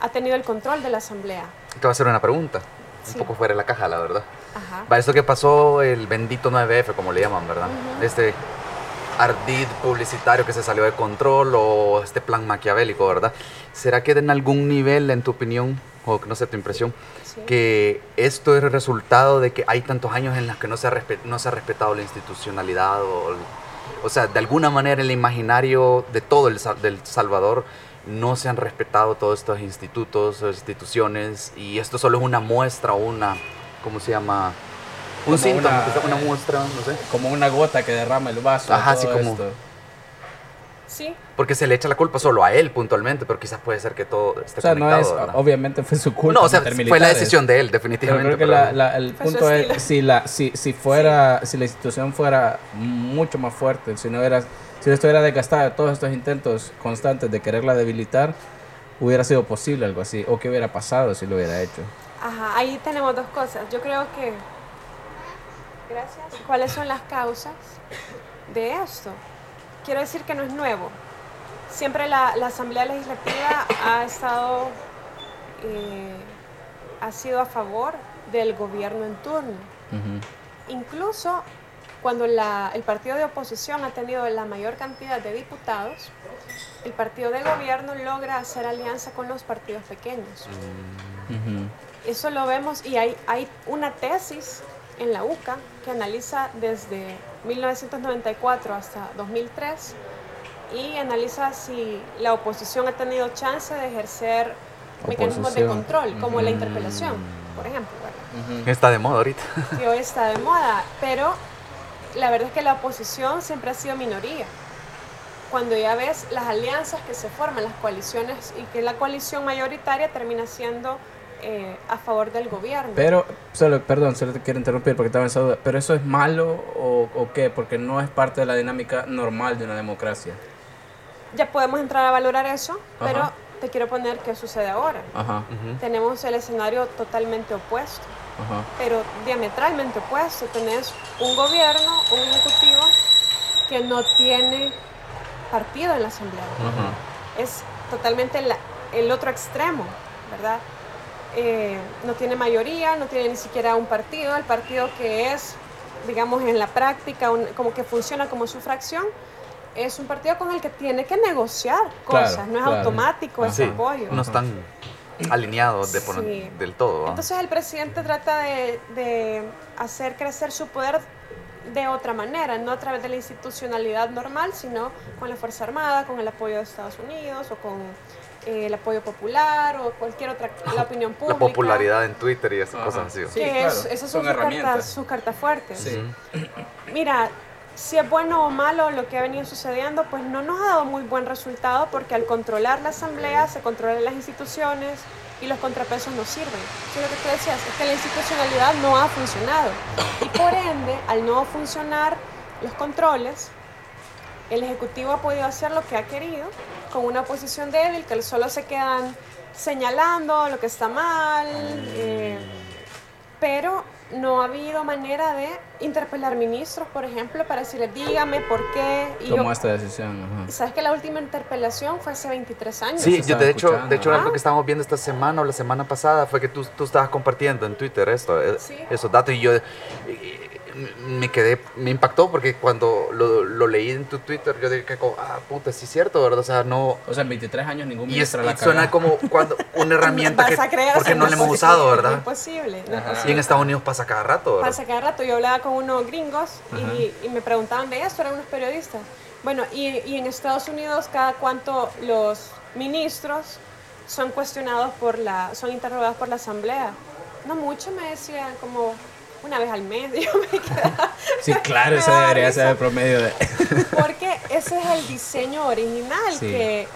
Speaker 4: ha tenido el control de la Asamblea.
Speaker 3: Te voy a hacer una pregunta, un
Speaker 4: Sí.
Speaker 3: poco fuera de la caja, la verdad.
Speaker 4: Ajá.
Speaker 3: Va, esto que pasó, el bendito 9F, como le llaman, ¿verdad?
Speaker 4: Ujú.
Speaker 3: Este ardid publicitario que se salió de control o este plan maquiavélico, ¿verdad? ¿Será que en algún nivel, en tu opinión, o no sé, tu impresión,
Speaker 4: Sí.
Speaker 3: que esto es el resultado de que hay tantos años en los que no se ha, no se ha respetado la institucionalidad o, o sea, de alguna manera el imaginario de todo el del Salvador no se han respetado todos estos institutos o instituciones y esto solo es una muestra o una, ¿cómo se llama? Un
Speaker 2: Como
Speaker 3: síntoma,
Speaker 2: una-
Speaker 3: una muestra, no sé.
Speaker 2: Como una gota que derrama el vaso.
Speaker 3: Ajá, así como-
Speaker 2: esto.
Speaker 4: Sí,
Speaker 3: Porque se le echa la culpa solo a él puntualmente, pero quizás puede ser que todo esté
Speaker 2: O sea, no
Speaker 3: conectado.
Speaker 2: es,
Speaker 3: ¿verdad?
Speaker 2: obviamente fue su culpa.
Speaker 3: no, o sea, fue la decisión de él,
Speaker 2: Pero
Speaker 3: definitivamente.
Speaker 2: creo que
Speaker 3: pero-
Speaker 2: la- la- el punto es si la si, si fuera si la institución fuera mucho más fuerte, si no era si no estuviera desgastada de todos estos intentos constantes de quererla debilitar, hubiera sido posible algo así o qué hubiera pasado si lo hubiera hecho.
Speaker 4: Ajá, ahí tenemos dos cosas. Yo creo que... Gracias. ¿Cuáles son las causas de esto? Quiero decir que no es nuevo. Siempre la, la Asamblea Legislativa ha estado... eh, ha sido a favor del gobierno en turno. Incluso cuando la- el partido de oposición ha tenido la mayor cantidad de diputados, el partido de gobierno logra hacer alianza con los partidos pequeños.
Speaker 2: Ujú.
Speaker 4: Eso lo vemos y hay, hay una tesis en la UCA que analiza desde 1994 hasta 2003 y analiza si la oposición ha tenido chance de ejercer mecanismos de
Speaker 2: Oposición.
Speaker 4: control, como la
Speaker 2: Mm.
Speaker 4: interpelación, por ejemplo. ¿verdad?
Speaker 2: Ujú.
Speaker 3: Está de moda ahorita.
Speaker 4: que hoy está de moda, pero la verdad es que la oposición siempre ha sido minoría. Cuando ya ves las alianzas que se forman, las coaliciones, y que la coalición mayoritaria termina siendo eh, a favor del gobierno.
Speaker 2: Pero, solo, perdón, solo te quiero interrumpir porque estaba en esa duda. ¿Pero eso es malo o, o qué? Porque no es parte de la dinámica normal de una democracia.
Speaker 4: ya podemos entrar a valorar eso, pero te quiero poner qué sucede ahora.
Speaker 2: Ajá.
Speaker 4: Tenemos el escenario totalmente opuesto,
Speaker 2: ajá.
Speaker 4: pero diametralmente opuesto. Tenés un gobierno, un ejecutivo que no tiene partido en la asamblea.
Speaker 2: Ajá.
Speaker 4: es totalmente la- el otro extremo, ¿verdad? Eh, no tiene mayoría, no tiene ni siquiera un partido, el partido que es, digamos, en la práctica, un- como que funciona como su fracción, es un partido con el que tiene que negociar
Speaker 2: Claro,
Speaker 4: cosas, no es
Speaker 2: claro.
Speaker 4: automático ese
Speaker 3: Sí,
Speaker 4: apoyo.
Speaker 3: no están alineados de por-
Speaker 4: Sí.
Speaker 3: del todo. ¿va?
Speaker 4: Entonces el presidente trata de, de hacer crecer su poder de otra manera, no a través de la institucionalidad normal, sino con la Fuerza Armada, con el apoyo de Estados Unidos o con eh, el apoyo popular o cualquier otra, la opinión pública.
Speaker 3: la popularidad en Twitter y esas
Speaker 2: Ajá.
Speaker 3: cosas así.
Speaker 2: Sí,
Speaker 4: que
Speaker 2: claro,
Speaker 4: es- esas
Speaker 2: son
Speaker 4: son, sus,
Speaker 2: herramientas.
Speaker 4: cartas, sus cartas fuertes.
Speaker 2: Sí.
Speaker 4: Mira, si es bueno o malo lo que ha venido sucediendo, pues no nos ha dado muy buen resultado porque al controlar la asamblea se controlan las instituciones y los contrapesos no sirven. Eso es lo que tú decías, es que la institucionalidad no ha funcionado. Y por ende, al no funcionar los controles, el Ejecutivo ha podido hacer lo que ha querido con una oposición débil que solo se quedan señalando lo que está mal, eh, pero no ha habido manera de interpelar ministros, por ejemplo, para decirles, dígame por qué. Y yo-
Speaker 2: Tomó esta decisión. ajá.
Speaker 4: ¿Sabes que la última interpelación fue hace 23 años?
Speaker 3: Sí, yo de hecho, de hecho
Speaker 4: Ah.
Speaker 3: algo que estábamos viendo esta semana o la semana pasada fue que tú, tú estabas compartiendo en Twitter esto, eh,
Speaker 4: Sí.
Speaker 3: esos datos y yo me quedé, me impactó porque cuando lo, lo leí en tu Twitter yo dije, como, ah, puta, sí es cierto, ¿verdad? O sea, no...
Speaker 2: O sea, en 23 años ningún
Speaker 3: Y, es, y
Speaker 2: la
Speaker 3: suena como cuando una herramienta que porque no la hemos usado, ¿verdad?
Speaker 4: es posible. no es
Speaker 2: Ajá.
Speaker 4: posible.
Speaker 3: Y en Estados Unidos pasa cada rato, ¿verdad?
Speaker 4: Pasa cada rato. Yo hablaba con unos gringos y me preguntaban de esto, eran unos periodistas. Bueno, y, y en Estados Unidos cada cuánto los ministros son cuestionados por la, son interrogados por la asamblea. No mucho, me decían, como una vez al mes. Yo me quedaba-
Speaker 2: Sí, claro,
Speaker 4: daba
Speaker 2: debería
Speaker 4: risa.
Speaker 2: ser el promedio de...
Speaker 4: Porque ese es el diseño original,
Speaker 2: Sí.
Speaker 4: que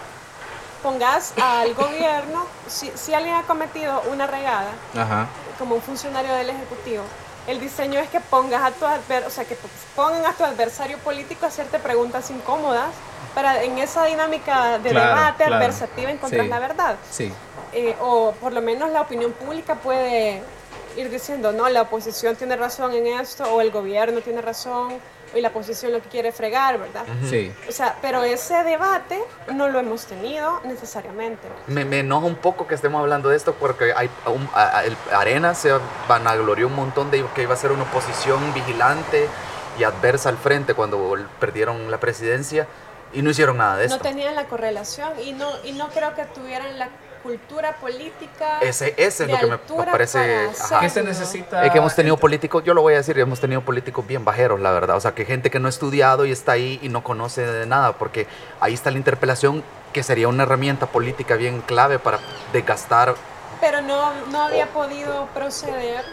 Speaker 4: pongas al gobierno, si, si alguien ha cometido una regada,
Speaker 2: Ajá.
Speaker 4: como un funcionario del Ejecutivo, el diseño es que pongas a tu adver o sea, que pongan a tu adversario político a hacerte preguntas incómodas para en esa dinámica de
Speaker 2: Claro,
Speaker 4: debate
Speaker 2: claro.
Speaker 4: adversativa encontrar
Speaker 2: Sí.
Speaker 4: la verdad.
Speaker 2: Sí.
Speaker 4: Eh, o por lo menos la opinión pública puede ir diciendo, no, la oposición tiene razón en esto, o el gobierno tiene razón, y la oposición lo que quiere es fregar, ¿verdad?
Speaker 2: Sí.
Speaker 4: O sea, pero ese debate no lo hemos tenido necesariamente.
Speaker 3: Me, me enoja un poco que estemos hablando de esto porque hay un- a- a- el Arena se vanaglorió un montón de que iba a ser una oposición vigilante y adversa al frente cuando perdieron la presidencia y no hicieron nada de
Speaker 4: No
Speaker 3: esto.
Speaker 4: tenían la correlación y no, y no creo que tuvieran la cultura política.
Speaker 3: Ese, ese es lo que me
Speaker 4: altura
Speaker 3: parece... ajá.
Speaker 2: ¿Qué se necesita?
Speaker 3: Es que hemos tenido políticos, yo lo voy a decir, hemos tenido políticos bien bajeros, la verdad. O sea, que gente que no ha estudiado y está ahí y no conoce de nada, porque ahí está la interpelación que sería una herramienta política bien clave para desgastar.
Speaker 4: Pero no, no había podido proceder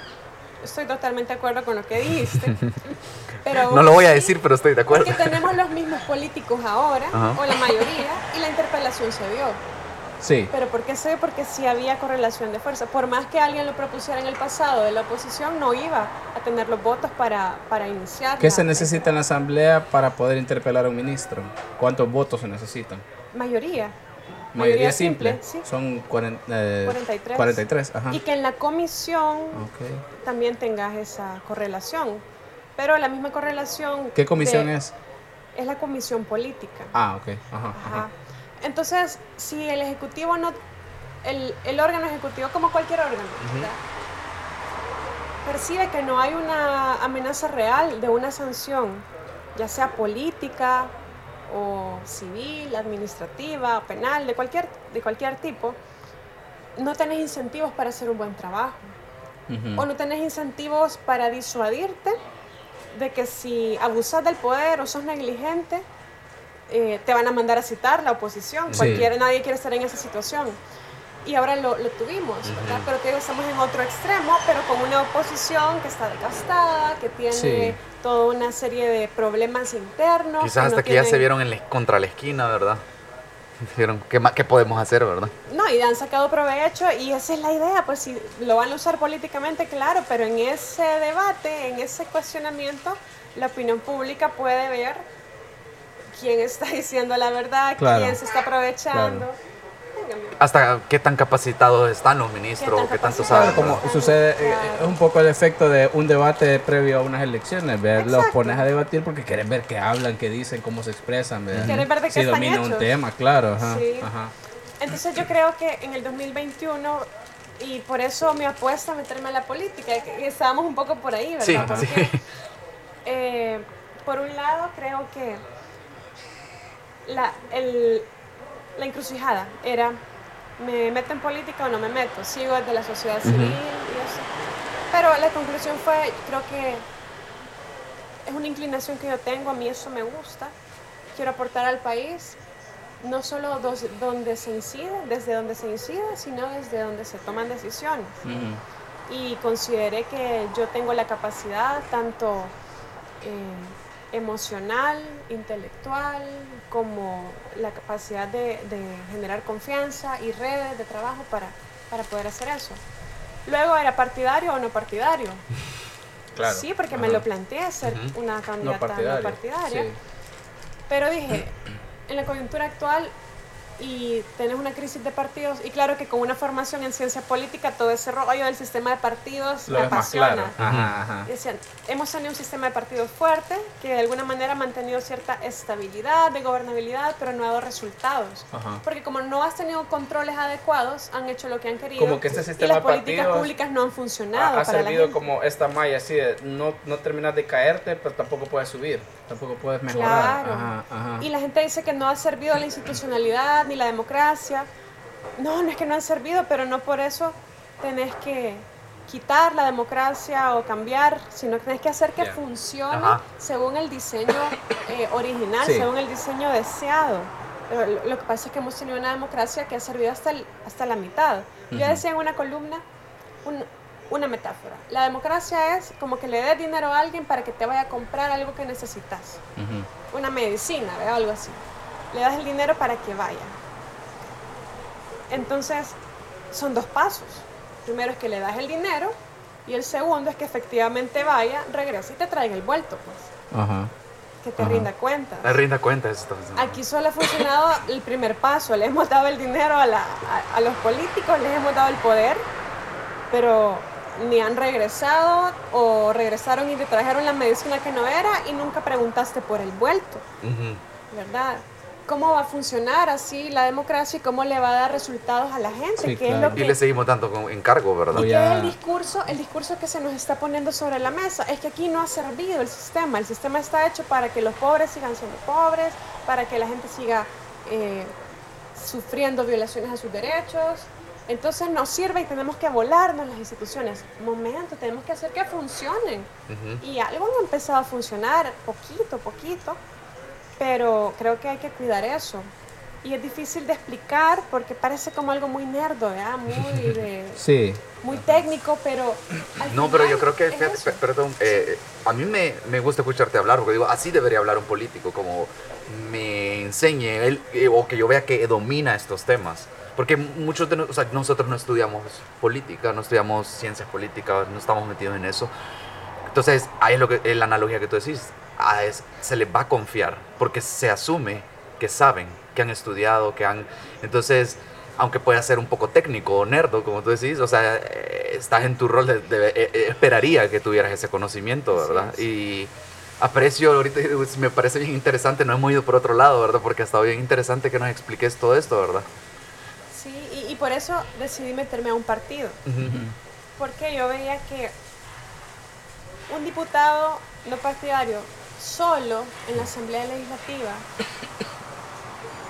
Speaker 4: estoy totalmente de acuerdo con lo que dijiste. Pero
Speaker 3: No lo voy a decir, pero estoy de acuerdo.
Speaker 4: Porque tenemos los mismos políticos ahora,
Speaker 3: Ajá.
Speaker 4: o la mayoría, y la interpelación se dio.
Speaker 2: Sí.
Speaker 4: Pero ¿por qué dio? Porque sí había correlación de fuerza. Por más que alguien lo propusiera en el pasado de la oposición, no iba a tener los votos para, para iniciar.
Speaker 2: ¿Qué se necesita en la asamblea para poder interpelar a un ministro? ¿Cuántos votos se necesitan?
Speaker 4: Mayoría.
Speaker 2: Mayoría simple.
Speaker 4: sí.
Speaker 2: Son 40, eh,
Speaker 4: 43.
Speaker 2: 43, ajá.
Speaker 4: Y que en la comisión también tengas esa correlación. Pero la misma correlación...
Speaker 2: ¿Qué comisión
Speaker 4: de-
Speaker 2: es?
Speaker 4: Es la comisión política.
Speaker 2: Ah, ok. Ajá,
Speaker 4: Ajá.
Speaker 2: ajá.
Speaker 4: Entonces, si el ejecutivo no, el, el órgano ejecutivo, como cualquier órgano, percibe que no hay una amenaza real de una sanción, ya sea política o civil, administrativa, penal, de cualquier, de cualquier tipo, no tenés incentivos para hacer un buen trabajo. O no tenés incentivos para disuadirte de que si abusas del poder o sos negligente, eh, te van a mandar a citar la oposición.
Speaker 2: Sí.
Speaker 4: Cualquiera, nadie quiere estar en esa situación. Y ahora lo, lo tuvimos, ¿verdad? Pero te digo, estamos en otro extremo, pero con una oposición que está desgastada, que tiene
Speaker 2: Sí.
Speaker 4: toda una serie de problemas internos.
Speaker 3: Quizás hasta
Speaker 4: no
Speaker 3: que ya se
Speaker 4: tienen-
Speaker 3: vieron en la- contra la esquina, ¿verdad? Dijeron, ¿qué, más, ¿qué podemos hacer, verdad?
Speaker 4: No, y han sacado provecho y esa es la idea, pues si lo van a usar políticamente, claro, pero en ese debate, en ese cuestionamiento, la opinión pública puede ver quién está diciendo la verdad,
Speaker 2: Claro,
Speaker 4: quién se está aprovechando.
Speaker 3: Hasta qué tan capacitados están los ministros,
Speaker 4: tan
Speaker 3: qué tanto saben.
Speaker 2: Como sucede, eh,
Speaker 4: Claro.
Speaker 2: es un poco el efecto de un debate previo a unas elecciones, ¿verdad? Los pones a debatir porque quieres ver qué hablan, qué dicen, cómo se expresan,
Speaker 4: ver de qué
Speaker 2: si domina un tema, claro, ajá,
Speaker 4: Sí.
Speaker 2: ajá.
Speaker 4: Entonces yo creo que en el 2021, y por eso me apuesta a meterme a la política, que que estábamos un poco por ahí, ¿verdad?
Speaker 3: Sí,
Speaker 4: Porque,
Speaker 3: sí.
Speaker 4: eh, por un lado, creo que la, el- la encrucijada era, ¿me meto en política o no me meto? Sigo desde la sociedad civil y eso. Pero la conclusión fue, creo que es una inclinación que yo tengo, a mí eso me gusta. Quiero aportar al país, no solo dos- donde se incide, desde donde se incide, sino desde donde se toman decisiones
Speaker 2: Ujú.
Speaker 4: y consideré que yo tengo la capacidad tanto eh, emocional, intelectual, como la capacidad de, de generar confianza y redes de trabajo para, para poder hacer eso. Luego era partidario o no partidario.
Speaker 2: Claro.
Speaker 4: Sí, porque me lo planteé ser una
Speaker 2: No
Speaker 4: candidata no partidaria.
Speaker 2: sí.
Speaker 4: Pero dije, en la coyuntura actual y tenés una crisis de partidos, y claro que con una formación en ciencia política, todo ese rollo del sistema de partidos
Speaker 2: Lo
Speaker 4: me apasiona.
Speaker 2: claro. Ajá, ajá.
Speaker 4: Y Decían, hemos tenido un sistema de partidos fuerte que de alguna manera ha mantenido cierta estabilidad de gobernabilidad, pero no ha dado resultados.
Speaker 2: Ajá.
Speaker 4: Porque como no has tenido controles adecuados, han hecho lo que han querido.
Speaker 2: Como que este
Speaker 4: y
Speaker 2: sistema
Speaker 4: las
Speaker 2: de
Speaker 4: políticas públicas no han funcionado
Speaker 2: Ha, ha
Speaker 4: para la
Speaker 2: servido
Speaker 4: gente.
Speaker 2: como esta malla así de no, no terminas de caerte, pero tampoco puedes subir, tampoco puedes mejorar.
Speaker 4: Claro.
Speaker 2: Ajá, ajá.
Speaker 4: Y la gente dice que no ha servido la institucionalidad ni la democracia. No, no es que no han servido, pero no por eso tenés que quitar la democracia o cambiar, sino que tenés que hacer que funcione
Speaker 3: Ajá.
Speaker 4: según el diseño eh, original,
Speaker 2: Sí.
Speaker 4: según el diseño deseado. Pero lo, lo que pasa es que hemos tenido una democracia que ha servido hasta, el- hasta la mitad. Yo
Speaker 2: Ujú.
Speaker 4: decía en una columna, un- una metáfora. La democracia es como que le des dinero a alguien para que te vaya a comprar algo que necesitas una medicina, ¿verdad? algo así. Le das el dinero para que vaya. Entonces, son dos pasos. Primero es que le das el dinero y el segundo es que efectivamente vaya, regrese y te traiga el vuelto, pues, que te rinda cuenta.
Speaker 3: Me rinda cuenta de esto.
Speaker 4: Aquí solo ha funcionado el primer paso, le hemos dado el dinero a, la- a- a los políticos, les hemos dado el poder, pero ni han regresado o regresaron y te trajeron la medicina que no era y nunca preguntaste por el vuelto.
Speaker 3: Ujú.
Speaker 4: ¿verdad? ¿Cómo va a funcionar así la democracia y cómo le va a dar resultados a la gente?
Speaker 2: Sí,
Speaker 4: ¿Qué
Speaker 2: claro.
Speaker 4: es lo
Speaker 3: Y
Speaker 4: que
Speaker 3: le seguimos dando con encargo, ¿verdad?
Speaker 4: ¿Y es el discurso? El discurso que se nos está poniendo sobre la mesa es que aquí no ha servido el sistema. El sistema está hecho para que los pobres sigan siendo pobres, para que la gente siga eh, sufriendo violaciones a sus derechos. Entonces nos sirve y tenemos que volarnos las instituciones. Momento, tenemos que hacer que funcionen.
Speaker 3: Ujú.
Speaker 4: Y algo ha empezado a funcionar, poquito, poquito, pero creo que hay que cuidar eso. y es difícil de explicar porque parece como algo muy nerdo, ¿verdad? Muy, de,
Speaker 2: Sí.
Speaker 4: muy técnico, pero...
Speaker 3: No, pero yo creo que,
Speaker 4: es
Speaker 3: fíjate, perdón, eh, a mí me, me gusta escucharte hablar, porque digo, así debería hablar un político, como me enseñe él, eh, o que yo vea que domina estos temas. Porque muchos de o sea, nosotros no estudiamos política, no estudiamos ciencias políticas, no estamos metidos en eso. Entonces, ahí es lo que, es la analogía que tú decís, a es- se les va a confiar, porque se asume que saben, que han estudiado, que han... Entonces, aunque pueda ser un poco técnico o nerdo, como tú decís, o sea, eh, estás en tu rol de, de- eh, eh, esperaría que tuvieras ese conocimiento, ¿verdad?
Speaker 4: es.
Speaker 3: Y aprecio, ahorita me parece bien interesante, no hemos ido por otro lado, ¿verdad? Porque ha estado bien interesante que nos expliques todo esto, ¿verdad?
Speaker 4: Y, por eso decidí meterme a un partido. Porque yo veía que un diputado no partidario solo en la Asamblea Legislativa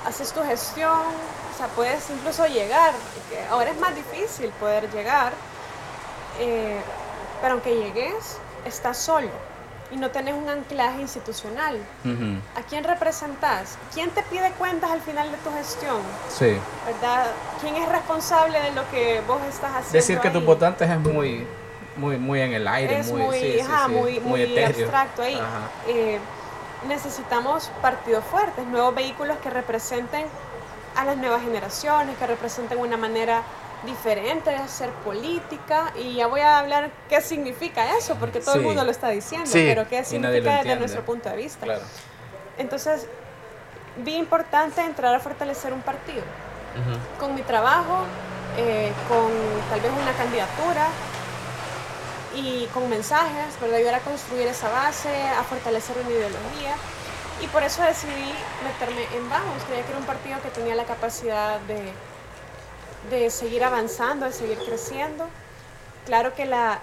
Speaker 4: haces tu gestión, o sea, puedes incluso llegar, ahora es más difícil poder llegar, eh, pero aunque llegues, estás solo y no tenés un anclaje institucional. ¿A quién representas? ¿Quién te pide cuentas al final de tu gestión?
Speaker 2: Sí.
Speaker 4: ¿verdad? ¿Quién es responsable de lo que vos estás haciendo?
Speaker 2: Decir que
Speaker 4: ahí?
Speaker 2: tus votantes es muy, muy, muy en el aire,
Speaker 4: es
Speaker 2: muy,
Speaker 4: muy,
Speaker 2: sí, sí,
Speaker 4: ajá,
Speaker 2: sí,
Speaker 4: muy, muy
Speaker 2: etéreo.
Speaker 4: abstracto ahí. Eh, necesitamos partidos fuertes, nuevos vehículos que representen a las nuevas generaciones, que representen una manera diferente de hacer política y ya voy a hablar qué significa eso, porque todo el
Speaker 2: Sí.
Speaker 4: mundo lo está diciendo,
Speaker 3: Sí.
Speaker 4: pero qué significa desde nuestro punto de vista.
Speaker 2: Claro.
Speaker 4: Entonces, vi importante entrar a fortalecer un partido con mi trabajo, eh, con tal vez una candidatura y con mensajes, ¿verdad? Ayudar a construir esa base, a fortalecer una ideología. Y por eso decidí meterme en Vamos. Creía que era un partido que tenía la capacidad de, de seguir avanzando, de seguir creciendo. Claro que la,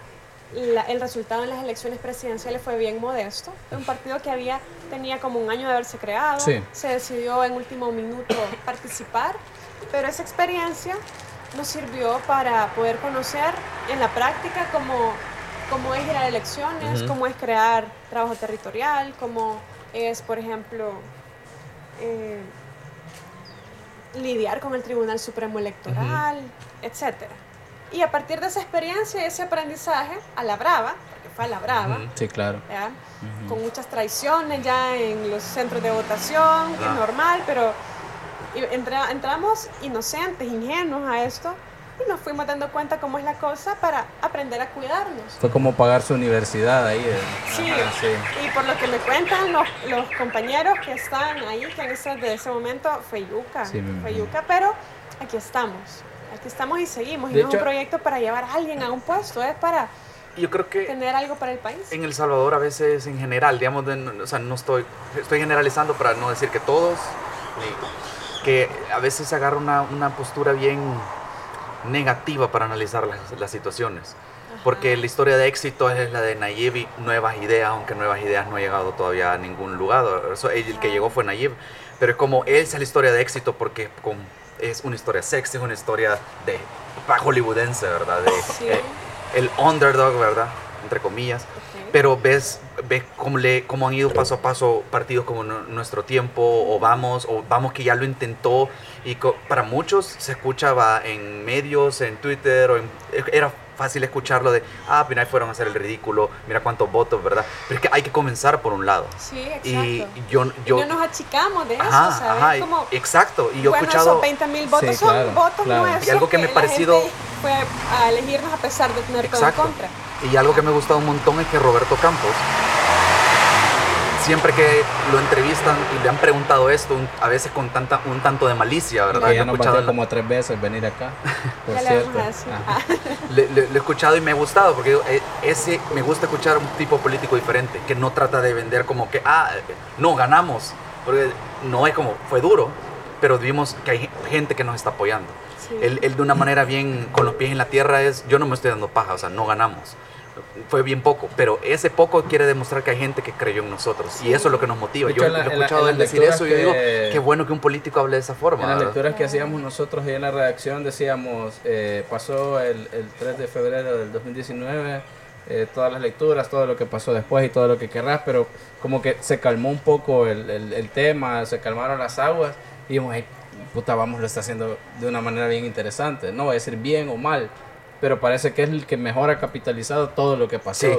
Speaker 4: la- el resultado en las elecciones presidenciales fue bien modesto. Fue un partido que había, tenía como un año de haberse creado.
Speaker 2: Sí.
Speaker 4: Se decidió en último minuto participar. Pero esa experiencia nos sirvió para poder conocer en la práctica cómo, cómo es ir a elecciones, cómo es crear trabajo territorial, cómo es, por ejemplo, eh, lidiar con el Tribunal Supremo Electoral, etcétera. Y a partir de esa experiencia y ese aprendizaje, a la brava, porque fue a la brava,
Speaker 3: Ujú.
Speaker 2: Sí, claro.
Speaker 4: ¿ya? con muchas traiciones ya en los centros de votación, que es normal, pero entra- entramos inocentes, ingenuos a esto y nos fuimos dando cuenta cómo es la cosa para aprender a cuidarnos.
Speaker 2: Fue como pagar su universidad ahí. eh.
Speaker 4: Sí,
Speaker 2: Ajá, sí.
Speaker 4: y por lo que me cuentan los, los compañeros que están ahí, que en ese, de ese momento fue yuca,
Speaker 2: Sí, me
Speaker 4: fue
Speaker 2: imagino.
Speaker 4: yuca, pero aquí estamos, aquí estamos y seguimos. Y no es un proyecto para llevar a alguien a un puesto, es para
Speaker 3: Yo creo que
Speaker 4: tener algo para el país.
Speaker 3: en El Salvador a veces en general, digamos, de- o sea, no estoy, estoy generalizando para no decir que todos, que a veces se agarra una, una postura bien negativa para analizar las, las situaciones. Porque la historia de éxito es la de Nayib y nuevas ideas, aunque nuevas ideas no ha llegado todavía a ningún lugar. Eso, el que llegó fue Nayib. Pero es como, esa es la historia de éxito porque con- es una historia sexy, es una historia de hollywoodense, ¿verdad? De,
Speaker 4: Sí.
Speaker 3: eh, el underdog, ¿verdad? Entre comillas. Pero ves, ves cómo, le, cómo han ido paso a paso partidos como Nu- Nuestro Tiempo, o Vamos, o Vamos que ya lo intentó. Y co- para muchos se escuchaba en medios, en Twitter, o en- era fácil escucharlo de, ah, mira, ahí fueron a hacer el ridículo, mira cuántos votos, ¿verdad? Pero es que hay que comenzar por un lado.
Speaker 4: Sí, exacto.
Speaker 3: Y yo... yo
Speaker 4: y no nos achicamos de eso, ¿sabes?
Speaker 3: ajá,
Speaker 4: Como,
Speaker 3: exacto. Y yo he
Speaker 4: bueno,
Speaker 3: escuchado...
Speaker 4: esos 20 mil votos
Speaker 2: Sí,
Speaker 4: son
Speaker 2: claro,
Speaker 4: votos
Speaker 2: claro.
Speaker 4: nuestros.
Speaker 3: Y algo que me
Speaker 4: la
Speaker 3: parecido-
Speaker 4: fue a elegirnos a pesar de tener todo en
Speaker 3: Exacto.
Speaker 4: contra.
Speaker 3: Y algo que me ha gustado un montón es que Roberto Campos, siempre que lo entrevistan y le han preguntado esto, un- a veces con tanta, un tanto de malicia, ¿verdad?
Speaker 2: Que ya
Speaker 3: escuchado en la-
Speaker 2: como tres veces venir acá. Por
Speaker 4: le
Speaker 2: cierto.
Speaker 3: le, he escuchado y me ha gustado, porque eh, ese, me gusta escuchar un tipo político diferente, que no trata de vender como que, ah, no, ganamos, porque no es como, fue duro, pero vimos que hay gente que nos está apoyando.
Speaker 4: Sí.
Speaker 3: Él, él de una manera bien con los pies en la tierra es, yo no me estoy dando paja, o sea, no ganamos. Fue bien poco, pero ese poco quiere demostrar que hay gente que creyó en nosotros. Y eso es lo que nos motiva. Yo
Speaker 2: la-
Speaker 3: lo he escuchado él decir eso y yo digo,
Speaker 2: que-
Speaker 3: qué bueno que un político hable de esa forma.
Speaker 2: En las
Speaker 3: ¿verdad?
Speaker 2: lecturas que hacíamos nosotros y en la redacción decíamos, eh, pasó el, el 3 de febrero del 2019, eh, todas las lecturas, todo lo que pasó después y todo lo que querrás, pero como que se calmó un poco el, el- el tema, se calmaron las aguas y dijimos, "Ay, puta, vamos, lo está haciendo de una manera bien interesante. No voy a decir bien o mal, pero parece que es el que mejor ha capitalizado todo lo que pasó.
Speaker 3: Sí.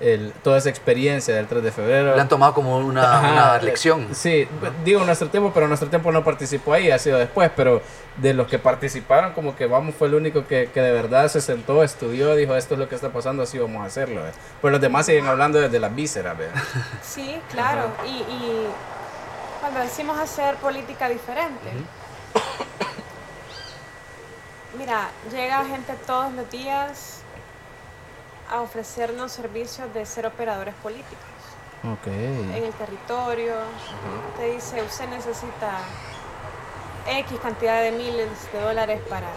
Speaker 2: El, toda esa experiencia del 3 de febrero.
Speaker 3: La han tomado como una,
Speaker 2: Ajá,
Speaker 3: una lección.
Speaker 2: Sí, digo nuestro tiempo, pero nuestro tiempo no participó ahí, ha sido después, pero de los que participaron, como que vamos fue el único que, que de verdad se sentó, estudió, dijo esto es lo que está pasando, así vamos a hacerlo. ¿eh? Pues los demás siguen hablando desde las vísceras, ¿ve?
Speaker 4: Sí, claro. Y, y cuando decimos hacer política diferente, mira, llega gente todos los días a ofrecernos servicios de ser operadores políticos en el territorio. Te dice, usted necesita X cantidad de miles de dólares para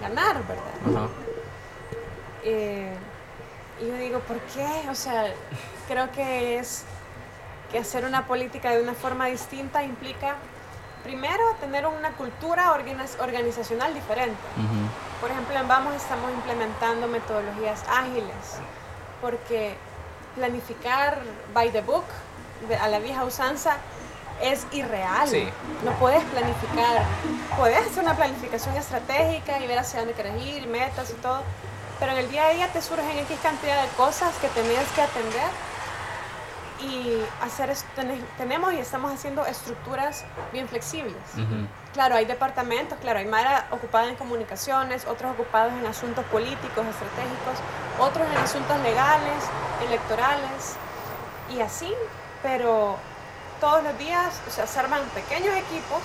Speaker 4: ganar, ¿verdad? Eh, y yo digo, ¿por qué? O sea, creo que es que hacer una política de una forma distinta implica, primero, tener una cultura organiz- organizacional diferente. Por ejemplo, en Vamos estamos implementando metodologías ágiles, porque planificar by the book, de- a la vieja usanza, es irreal.
Speaker 2: Sí.
Speaker 4: No puedes planificar, puedes hacer una planificación estratégica y ver hacia dónde quieres ir, metas y todo, pero en el día a día te surgen X cantidad de cosas que tenías que atender y hacer tenemos y estamos haciendo estructuras bien flexibles. Claro, hay departamentos, claro, hay Mara ocupada en comunicaciones, otros ocupados en asuntos políticos, estratégicos, otros en asuntos legales, electorales y así, pero todos los días o sea, se arman pequeños equipos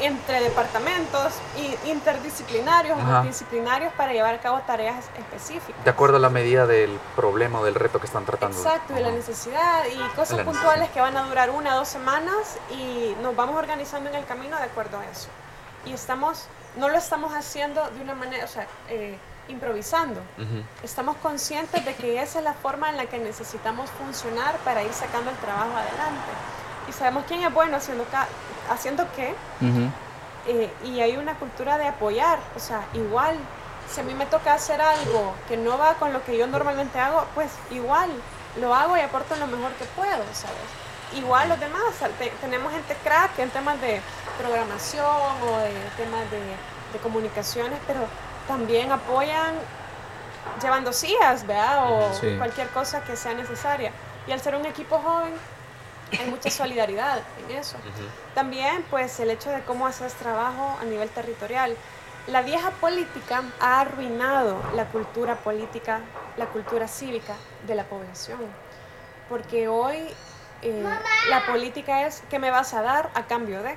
Speaker 4: entre departamentos y interdisciplinarios o
Speaker 3: Ajá.
Speaker 4: multidisciplinarios para llevar a cabo tareas específicas.
Speaker 3: De acuerdo a la medida del problema o del reto que están tratando.
Speaker 4: Exacto, y la
Speaker 3: Ajá.
Speaker 4: necesidad y cosas
Speaker 3: La
Speaker 4: puntuales que van a durar una o dos semanas y nos vamos organizando en el camino de acuerdo a eso. Y estamos, no lo estamos haciendo de una manera, o sea, eh, improvisando. Estamos conscientes de que esa es la forma en la que necesitamos funcionar para ir sacando el trabajo adelante. Y sabemos quién es bueno haciendo, haciendo qué,
Speaker 2: Ujú.
Speaker 4: eh, y hay una cultura de apoyar, o sea, igual, si a mí me toca hacer algo que no va con lo que yo normalmente hago, pues igual lo hago y aporto lo mejor que puedo, ¿sabes? Igual los demás, o sea, te- tenemos gente crack en temas de programación o de temas de, de comunicaciones, pero también apoyan llevando sillas, ¿verdad? O
Speaker 2: Sí.
Speaker 4: cualquier cosa que sea necesaria. Y al ser un equipo joven, hay mucha solidaridad en eso. También, pues, el hecho de cómo haces trabajo a nivel territorial. La vieja política ha arruinado la cultura política, la cultura cívica de la población. Porque hoy eh, la política es qué me vas a dar a cambio de.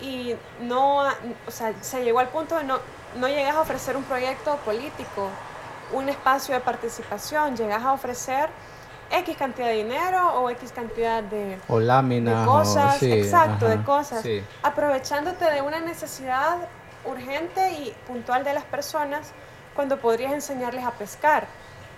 Speaker 4: Y no, o sea, se llegó al punto de no, no llegas a ofrecer un proyecto político, un espacio de participación, llegas a ofrecer X cantidad de dinero o X cantidad de,
Speaker 2: O láminas.
Speaker 4: de
Speaker 2: o-
Speaker 4: cosas,
Speaker 2: sí,
Speaker 4: exacto, de cosas,
Speaker 2: Sí.
Speaker 4: aprovechándote de una necesidad urgente y puntual de las personas cuando podrías enseñarles a pescar,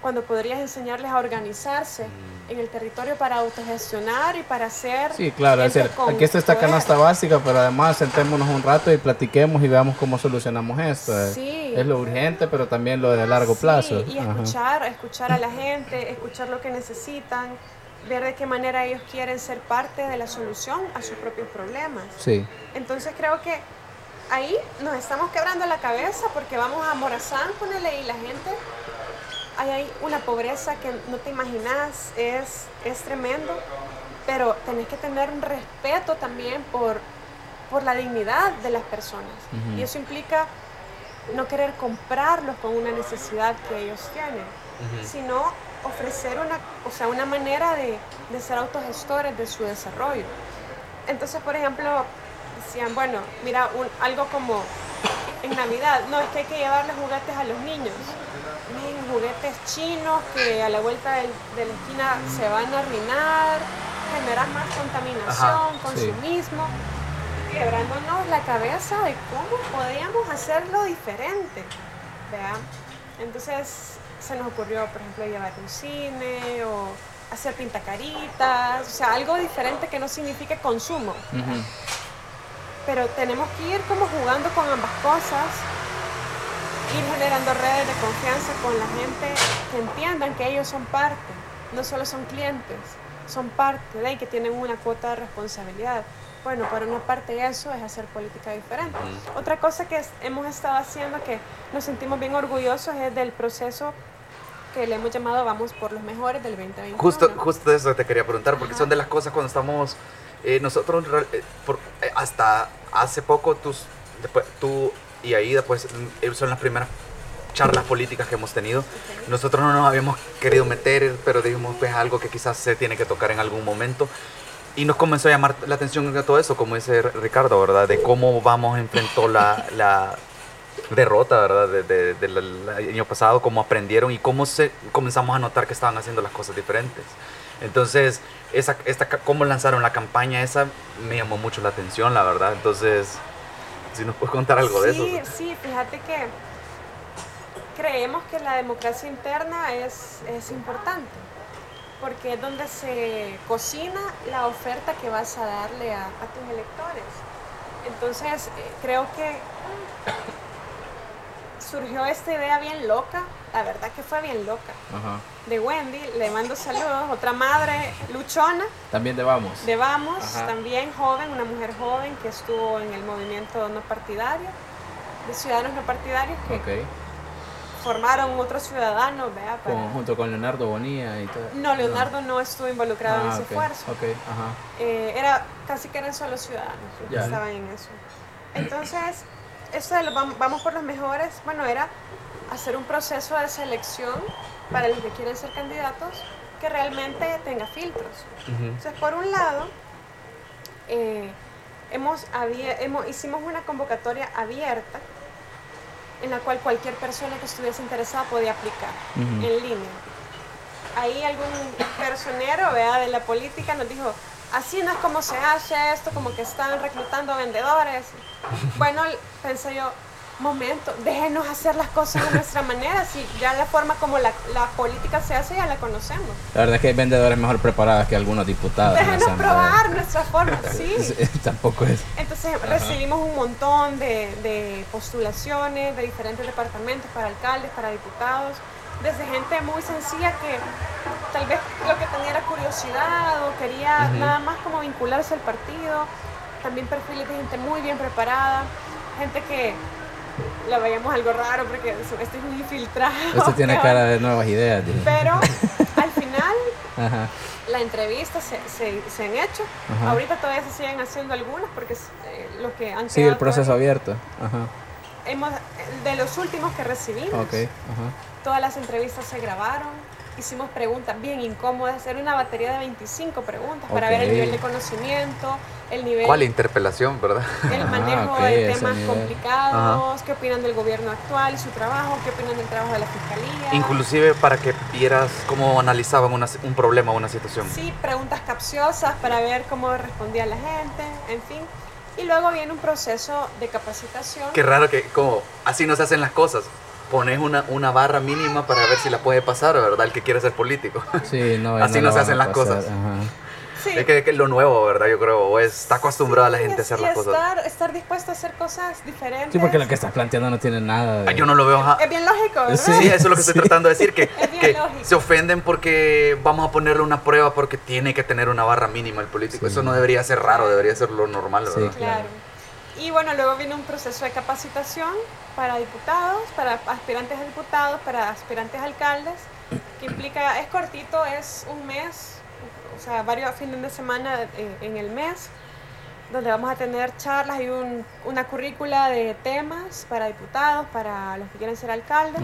Speaker 4: cuando podrías enseñarles a organizarse en el territorio para autogestionar y para hacer...
Speaker 2: Sí, claro, es decir, aquí está esta canasta básica, pero además sentémonos un rato y platiquemos y veamos cómo solucionamos esto.
Speaker 4: Sí.
Speaker 2: Es lo urgente, pero también lo de largo
Speaker 4: Sí,
Speaker 2: plazo.
Speaker 4: y
Speaker 2: Ajá.
Speaker 4: escuchar, escuchar a la gente, escuchar lo que necesitan, ver de qué manera ellos quieren ser parte de la solución a sus propios problemas.
Speaker 2: Sí.
Speaker 4: Entonces creo que ahí nos estamos quebrando la cabeza porque vamos a Morazán, ponele, y la gente, hay una pobreza que no te imaginas, es, es tremendo, pero tenés que tener un respeto también por, por la dignidad de las personas. Y eso implica no querer comprarlos con una necesidad que ellos tienen, sino ofrecer una, o sea, una manera de, de ser autogestores de su desarrollo. Entonces, por ejemplo, decían, bueno, mira, un- algo como en Navidad, no, es que hay que llevarle juguetes a los niños. Miren, juguetes chinos que a la vuelta del- de la esquina se van a arruinar, generar más contaminación, consumismo, quebrándonos la cabeza de cómo podíamos hacerlo diferente. ¿vea? Entonces se nos ocurrió, por ejemplo, llevar un cine o hacer pintacaritas, o sea, algo diferente que no signifique consumo. Pero tenemos que ir como jugando con ambas cosas, ir generando redes de confianza con la gente que entiendan que ellos son parte, no solo son clientes, son parte de y que tienen una cuota de responsabilidad. Bueno, por una parte eso es hacer política diferente. Otra cosa que hemos estado haciendo que nos sentimos bien orgullosos es del proceso que le hemos llamado Vamos por los Mejores del 2021.
Speaker 3: Justo, justo eso te quería preguntar, porque son de las cosas cuando estamos, eh, nosotros eh, eh, hasta hace poco tus, tú y Aida, pues son las primeras charlas políticas que hemos tenido. Nosotros no nos habíamos querido meter, pero dijimos pues algo que quizás se tiene que tocar en algún momento. Y nos comenzó a llamar la atención de todo eso, como dice Ricardo, ¿verdad? De cómo vamos enfrentó la, la derrota, ¿verdad? del año pasado, cómo aprendieron y cómo se, comenzamos a notar que estaban haciendo las cosas diferentes. Entonces, esa, esta, cómo lanzaron la campaña, esa me llamó mucho la atención, la verdad. Entonces, si nos puedes contar algo de eso.
Speaker 4: Sí, sí, fíjate que creemos que la democracia interna es, es importante porque es donde se cocina la oferta que vas a darle a, tus electores. Entonces, eh, creo que surgió esta idea bien loca, la verdad que fue bien loca, de Wendy, le mando saludos, otra madre luchona.
Speaker 2: También de Vamos.
Speaker 4: De Vamos, también joven, una mujer joven que estuvo en el movimiento no partidario, de ciudadanos no partidarios, que formaron otros ciudadanos, ¿vea?
Speaker 2: junto con Leonardo Bonilla y todo.
Speaker 4: No, Leonardo no, estuvo involucrado en ah, ese esfuerzo. Eh, era, casi que eran solo ciudadanos que estaban en eso. Entonces, esto de vamos por los mejores, bueno, era hacer un proceso de selección para los que quieren ser candidatos que realmente tenga filtros. Entonces, por un lado, eh, hemos, hemos, hicimos una convocatoria abierta en la cual cualquier persona que estuviese interesada podía aplicar en línea. Ahí algún personero ¿vea? de la política nos dijo, así no es como se hace esto, como que están reclutando vendedores. Bueno, pensé yo, momento, déjenos hacer las cosas de nuestra manera, si ya la forma como la, la, política se hace ya la conocemos.
Speaker 2: La verdad es que hay vendedores mejor preparados que algunos diputados.
Speaker 4: Déjenos probar nuestra forma, sí.
Speaker 2: Tampoco es.
Speaker 4: Entonces recibimos un montón de, de, postulaciones de diferentes departamentos para alcaldes, para diputados, desde gente muy sencilla que tal vez lo que tenía era curiosidad o quería nada más como vincularse al partido, también perfiles de gente muy bien preparada, gente que la veíamos algo raro porque este es muy infiltrado.
Speaker 2: Este tiene cara de nuevas ideas.
Speaker 4: Pero al final, la entrevista se, se, han hecho. Ahorita todavía se siguen haciendo algunas porque eh, lo que han
Speaker 2: Sigue el proceso abierto.
Speaker 4: Hemos, de los últimos que recibimos, todas las entrevistas se grabaron hicimos preguntas bien incómodas, era una batería de 25 preguntas para ver el nivel de conocimiento, el nivel...
Speaker 3: ¿Cuál interpelación, verdad?
Speaker 4: El ah, manejo de temas complicados, qué opinan del gobierno actual y su trabajo, qué opinan del trabajo de la fiscalía.
Speaker 3: Inclusive para que vieras cómo analizaban un problema o una situación.
Speaker 4: Sí, preguntas capciosas para ver cómo respondía la gente, en fin. Y luego viene un proceso de capacitación.
Speaker 3: Qué raro que como así no se hacen las cosas pones una, una barra mínima para ver si la puede pasar, ¿verdad? El que quiere ser político.
Speaker 2: Sí, no,
Speaker 3: Así no, se hacen las cosas. Es que, es lo nuevo, ¿verdad? Yo creo, o está acostumbrada la gente a hacer las
Speaker 4: estar,
Speaker 3: cosas.
Speaker 4: Estar dispuesto a hacer cosas diferentes.
Speaker 2: Sí, porque lo que estás planteando no tiene nada
Speaker 3: de... Yo no lo veo...
Speaker 4: Es, bien lógico, ¿verdad?
Speaker 3: Sí, eso es lo que estoy tratando de decir, que, que se ofenden porque vamos a ponerle una prueba porque tiene que tener una barra mínima el político. Eso no debería ser raro, debería ser lo normal, ¿verdad?
Speaker 4: Sí, claro. Y bueno, luego viene un proceso de capacitación para diputados, para aspirantes a diputados, para aspirantes a alcaldes, que implica, es cortito, es un mes, o sea, varios fines de semana eh, en el mes, donde vamos a tener charlas y un, una currícula de temas para diputados, para los que quieren ser alcaldes,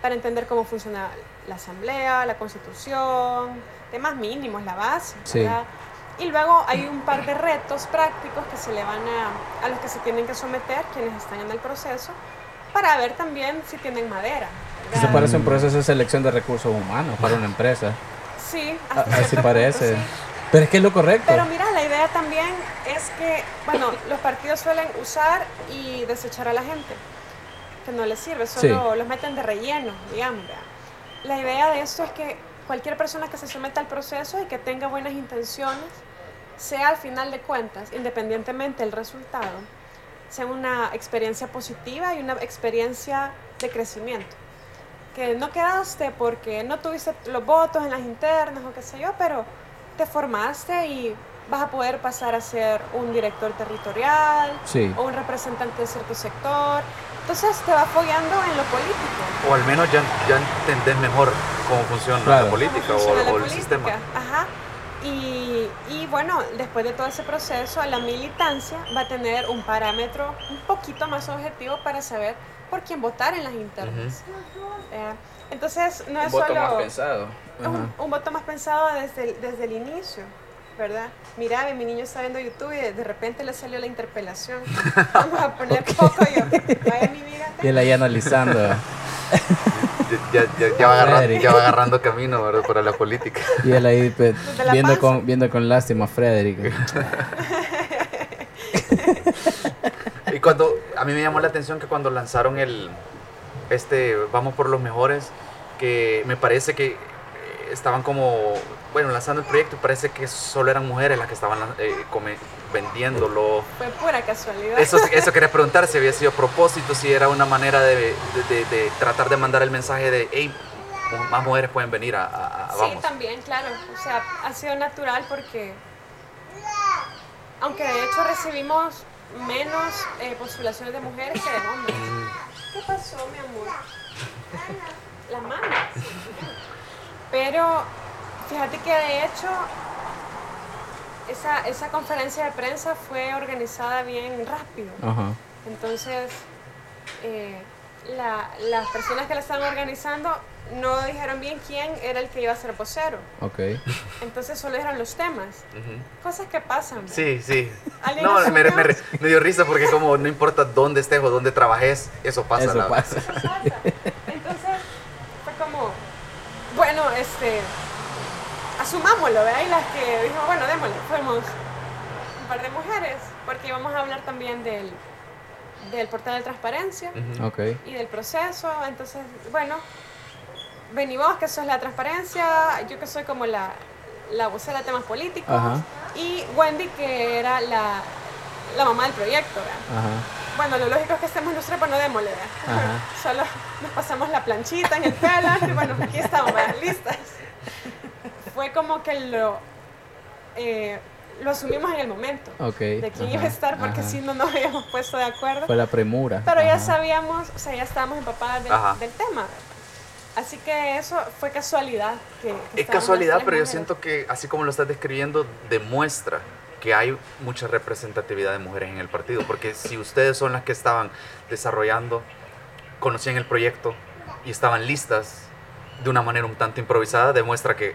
Speaker 4: para entender cómo funciona la asamblea, la constitución, temas mínimos, la base, ¿verdad? Y luego hay un par de retos prácticos que se le van a, a los que se tienen que someter quienes están en el proceso para ver también si tienen madera.
Speaker 2: Se parece un proceso de selección de recursos humanos para una empresa.
Speaker 4: Sí,
Speaker 2: así parece. Pero es que es lo correcto.
Speaker 4: Pero mira, la idea también es que, bueno, los partidos suelen usar y desechar a la gente, que no les sirve, solo los meten de relleno, digamos. La idea de esto es que cualquier persona que se someta al proceso y que tenga buenas intenciones, sea al final de cuentas, independientemente del resultado, sea una experiencia positiva y una experiencia de crecimiento. Que no quedaste porque no tuviste los votos en las internas o qué sé yo, pero te formaste y vas a poder pasar a ser un director territorial
Speaker 2: Sí.
Speaker 4: o un representante de cierto sector. Entonces te va fogueando en lo político.
Speaker 3: O al menos ya, ya entendés mejor cómo funciona
Speaker 2: Claro.
Speaker 3: la política
Speaker 4: cómo
Speaker 3: o,
Speaker 4: funciona la
Speaker 3: o el
Speaker 4: política.
Speaker 3: sistema.
Speaker 4: Ajá. Y, y bueno, después de todo ese proceso, la militancia va a tener un parámetro un poquito más objetivo para saber por quién votar en las internas. Eh, entonces, no es
Speaker 2: Un voto
Speaker 4: solo
Speaker 2: más pensado.
Speaker 4: es un, un voto más pensado desde el, desde el inicio, ¿verdad? Mira, mi niño está viendo YouTube y de, repente le salió la interpelación. Vamos a poner poco yo. Vaya mi vida.
Speaker 2: Y él ahí analizando.
Speaker 3: Ya, ya- ya va agarrando, ya va agarrando camino ¿verdad? para la política.
Speaker 2: y él ahí viendo, con, viendo con lástima a Frederick.
Speaker 3: Y cuando a mí me llamó la atención que cuando lanzaron el este Vamos por los mejores, que me parece que eh, estaban como bueno, lanzando el proyecto y parece que solo eran mujeres las que estaban eh, come- vendiéndolo.
Speaker 4: Fue pura casualidad.
Speaker 3: Eso, eso quería preguntar si había sido propósito, si era una manera de, de- de- de tratar de mandar el mensaje de, hey, más mujeres pueden venir a, a- a
Speaker 4: Sí, también, claro. O sea, ha sido natural porque, aunque de hecho recibimos menos eh, postulaciones de mujeres que de hombres. ¿Qué pasó, mi amor? La mano. Pero fíjate que de hecho esa, esa conferencia de prensa fue organizada bien rápido.
Speaker 2: Ajá.
Speaker 4: Entonces, eh, la- las personas que la estaban organizando no dijeron bien quién era el que iba a ser vocero.
Speaker 2: Ok.
Speaker 4: Entonces solo dijeron los temas. Cosas que pasan.
Speaker 3: Sí, sí.
Speaker 4: ¿Alguien
Speaker 3: No, me, me- me dio risa porque como no importa dónde estés o dónde trabajes, eso pasa.
Speaker 2: Eso
Speaker 3: la-
Speaker 2: pasa.
Speaker 4: pasa. Entonces fue como, bueno, este, asumámoslo, ¿verdad? Y las que dijimos, bueno, démosle, fuimos un par de mujeres, porque íbamos a hablar también del, del portal de transparencia y del proceso. Entonces, bueno, vení vos, que sos la transparencia, yo que soy como la, la vocera de temas políticos, y Wendy, que era la, la mamá del proyecto, ¿verdad? Bueno, lo lógico es que estemos nosotros, pero no démosle. Solo nos pasamos la planchita en el pelo y bueno, aquí estamos, ¿verdad? listas. Fue como que lo, eh, lo asumimos en el momento
Speaker 2: Ok.
Speaker 4: de quién iba a
Speaker 2: ajá,
Speaker 4: estar, porque
Speaker 2: ajá.
Speaker 4: si no nos habíamos puesto de acuerdo.
Speaker 2: Fue la premura.
Speaker 4: Pero ya
Speaker 2: Ajá.
Speaker 4: sabíamos, o sea, ya estábamos empapadas del,
Speaker 3: Ajá.
Speaker 4: del tema. Así que eso fue casualidad. Que, que
Speaker 3: Es casualidad, pero yo siento que así como lo estás describiendo, demuestra que hay mucha representatividad de mujeres en el partido. Porque si ustedes son las que estaban desarrollando, conocían el proyecto y estaban listas de una manera un tanto improvisada, demuestra que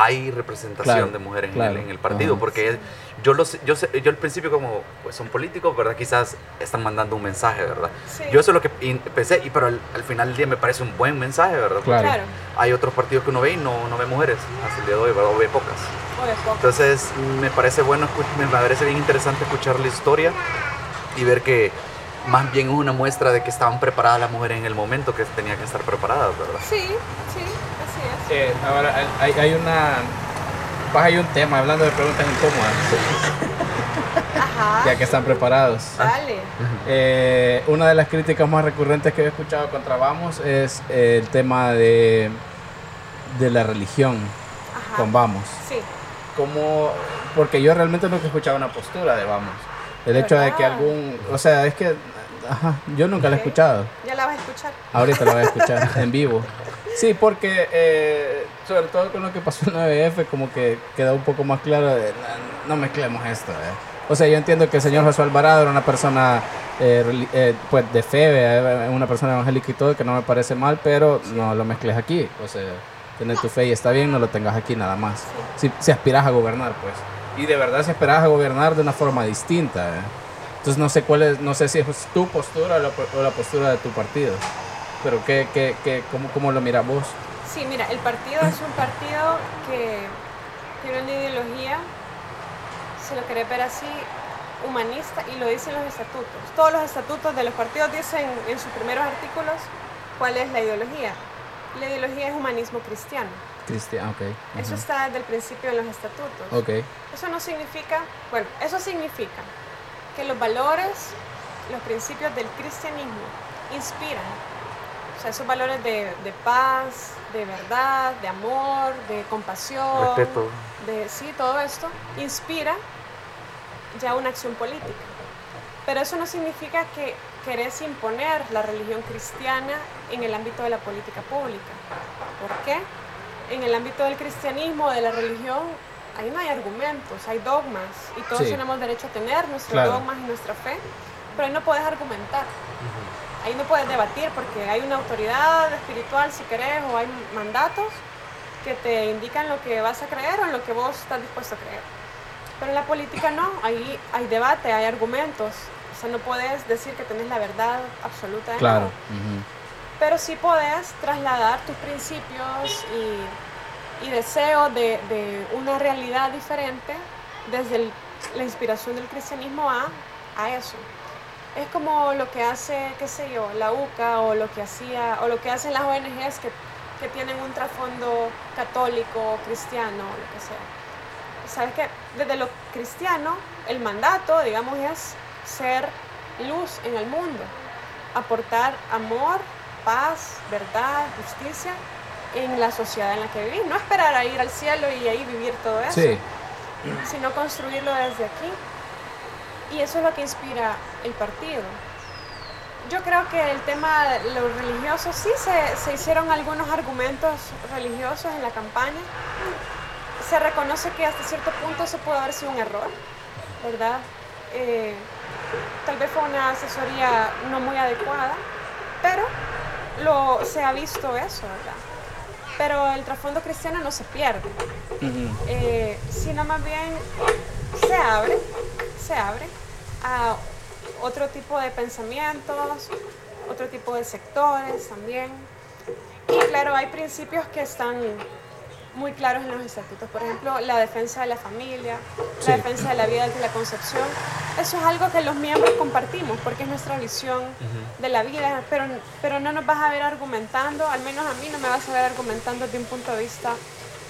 Speaker 3: hay representación
Speaker 2: Claro,
Speaker 3: de mujeres en el- en, el, partido.
Speaker 2: ajá.
Speaker 3: Porque yo, lo sé- yo, sé- yo al principio como pues son políticos, ¿verdad? Quizás están mandando un mensaje, ¿verdad?
Speaker 4: Sí.
Speaker 3: Yo eso es lo que in- pensé, y pero al, al final del día me parece un buen mensaje, ¿verdad?
Speaker 2: Claro.
Speaker 4: Claro,
Speaker 3: hay otros partidos que uno ve y no, no ve mujeres hasta el día de hoy, ¿verdad? o ve pocas.
Speaker 4: o.
Speaker 3: Entonces me parece bueno, me parece bien interesante escuchar la historia y ver que más bien es una muestra de que estaban preparadas las mujeres en el momento que tenían que estar preparadas, ¿verdad?
Speaker 4: Sí, sí.
Speaker 2: Eh, ahora hay, hay una. Pues hay un tema hablando de preguntas incómodas,
Speaker 4: Ajá.
Speaker 2: ya que están preparados.
Speaker 4: Dale.
Speaker 2: Eh, una de las críticas más recurrentes que he escuchado contra Vamos es eh, el tema de, de la religión
Speaker 4: Ajá.
Speaker 2: con Vamos.
Speaker 4: Sí.
Speaker 2: Como, porque yo realmente nunca he escuchado una postura de Vamos. El hecho de que algún, o sea, es que, ajá, yo nunca la he escuchado.
Speaker 4: Ya la vas a escuchar.
Speaker 2: Ahorita la voy a escuchar en vivo. Sí, porque eh, sobre todo con lo que pasó en la 9F, como que quedó un poco más claro de no, mezclemos esto. eh". O sea, yo entiendo que el señor Josué Alvarado era una persona eh, eh, pues de fe, una persona evangélica y todo, que no me parece mal, pero no lo mezcles aquí. O sea, tener tu fe y está bien, no lo tengas aquí nada más. Si, si aspiras a gobernar, pues. Y de verdad si aspiras a gobernar de una forma distinta. eh. Entonces no sé cuál es, no sé si es tu postura o la, o la postura de tu partido. Pero ¿qué, qué, qué, cómo, ¿cómo lo miras vos?
Speaker 4: Sí, mira, el partido es un partido que tiene una ideología, si lo querés ver así, humanista y lo dicen los estatutos. Todos los estatutos de los partidos dicen en sus primeros artículos cuál es la ideología. La ideología es humanismo cristiano.
Speaker 2: Cristian, ok.
Speaker 4: Eso
Speaker 2: ajá.
Speaker 4: está desde el principio en los estatutos.
Speaker 2: Ok,
Speaker 4: Eso no significa, bueno, eso significa que los valores, los principios del cristianismo inspiran O sea, esos valores de, de paz, de verdad, de amor, de compasión,
Speaker 3: Respeto.
Speaker 4: de sí, todo esto inspira ya una acción política. Pero eso no significa que querés imponer la religión cristiana en el ámbito de la política pública. ¿Por qué? En el ámbito del cristianismo, de la religión, ahí no hay argumentos, hay dogmas y todos
Speaker 2: Sí.
Speaker 4: tenemos derecho a tener nuestros
Speaker 2: Claro.
Speaker 4: dogmas y nuestra fe, pero ahí no puedes argumentar. Ahí no puedes debatir porque hay una autoridad espiritual, si querés, o hay mandatos que te indican lo que vas a creer o en lo que vos estás dispuesto a creer. Pero en la política no, ahí hay debate, hay argumentos. O sea, no puedes decir que tenés la verdad absoluta de
Speaker 2: Claro.
Speaker 4: nada. Pero sí podés trasladar tus principios y, y deseos de, de una realidad diferente desde el- la inspiración del cristianismo a, a eso. Es como lo que hace, qué sé yo, la UCA o lo que hacía, o lo que hacen las ONGs que, que tienen un trasfondo católico, cristiano, o lo que sea. Sabes que desde lo cristiano, el mandato, digamos, es ser luz en el mundo, aportar amor, paz, verdad, justicia en la sociedad en la que vivís. No esperar a ir al cielo y ahí vivir todo eso,
Speaker 2: Sí,
Speaker 4: sino construirlo desde aquí. Y eso es lo que inspira el partido. Yo creo que el tema de lo religioso, sí se, se hicieron algunos argumentos religiosos en la campaña. Se reconoce que hasta cierto punto eso pudo haber sido un error, ¿verdad? Eh, tal vez fue una asesoría no muy adecuada, pero lo, se ha visto eso, ¿verdad? Pero el trasfondo cristiano no se pierde eh, sino más bien se abre, se abre a otro tipo de pensamientos, otro tipo de sectores también. Y claro, hay principios que están muy claros en los estatutos. Por ejemplo, la defensa de la familia,
Speaker 2: Sí.
Speaker 4: la defensa de la vida desde la concepción. Eso es algo que los miembros compartimos porque es nuestra visión de la vida, pero, pero no nos vas a ver argumentando, al menos a mí no me vas a ver argumentando desde un punto de vista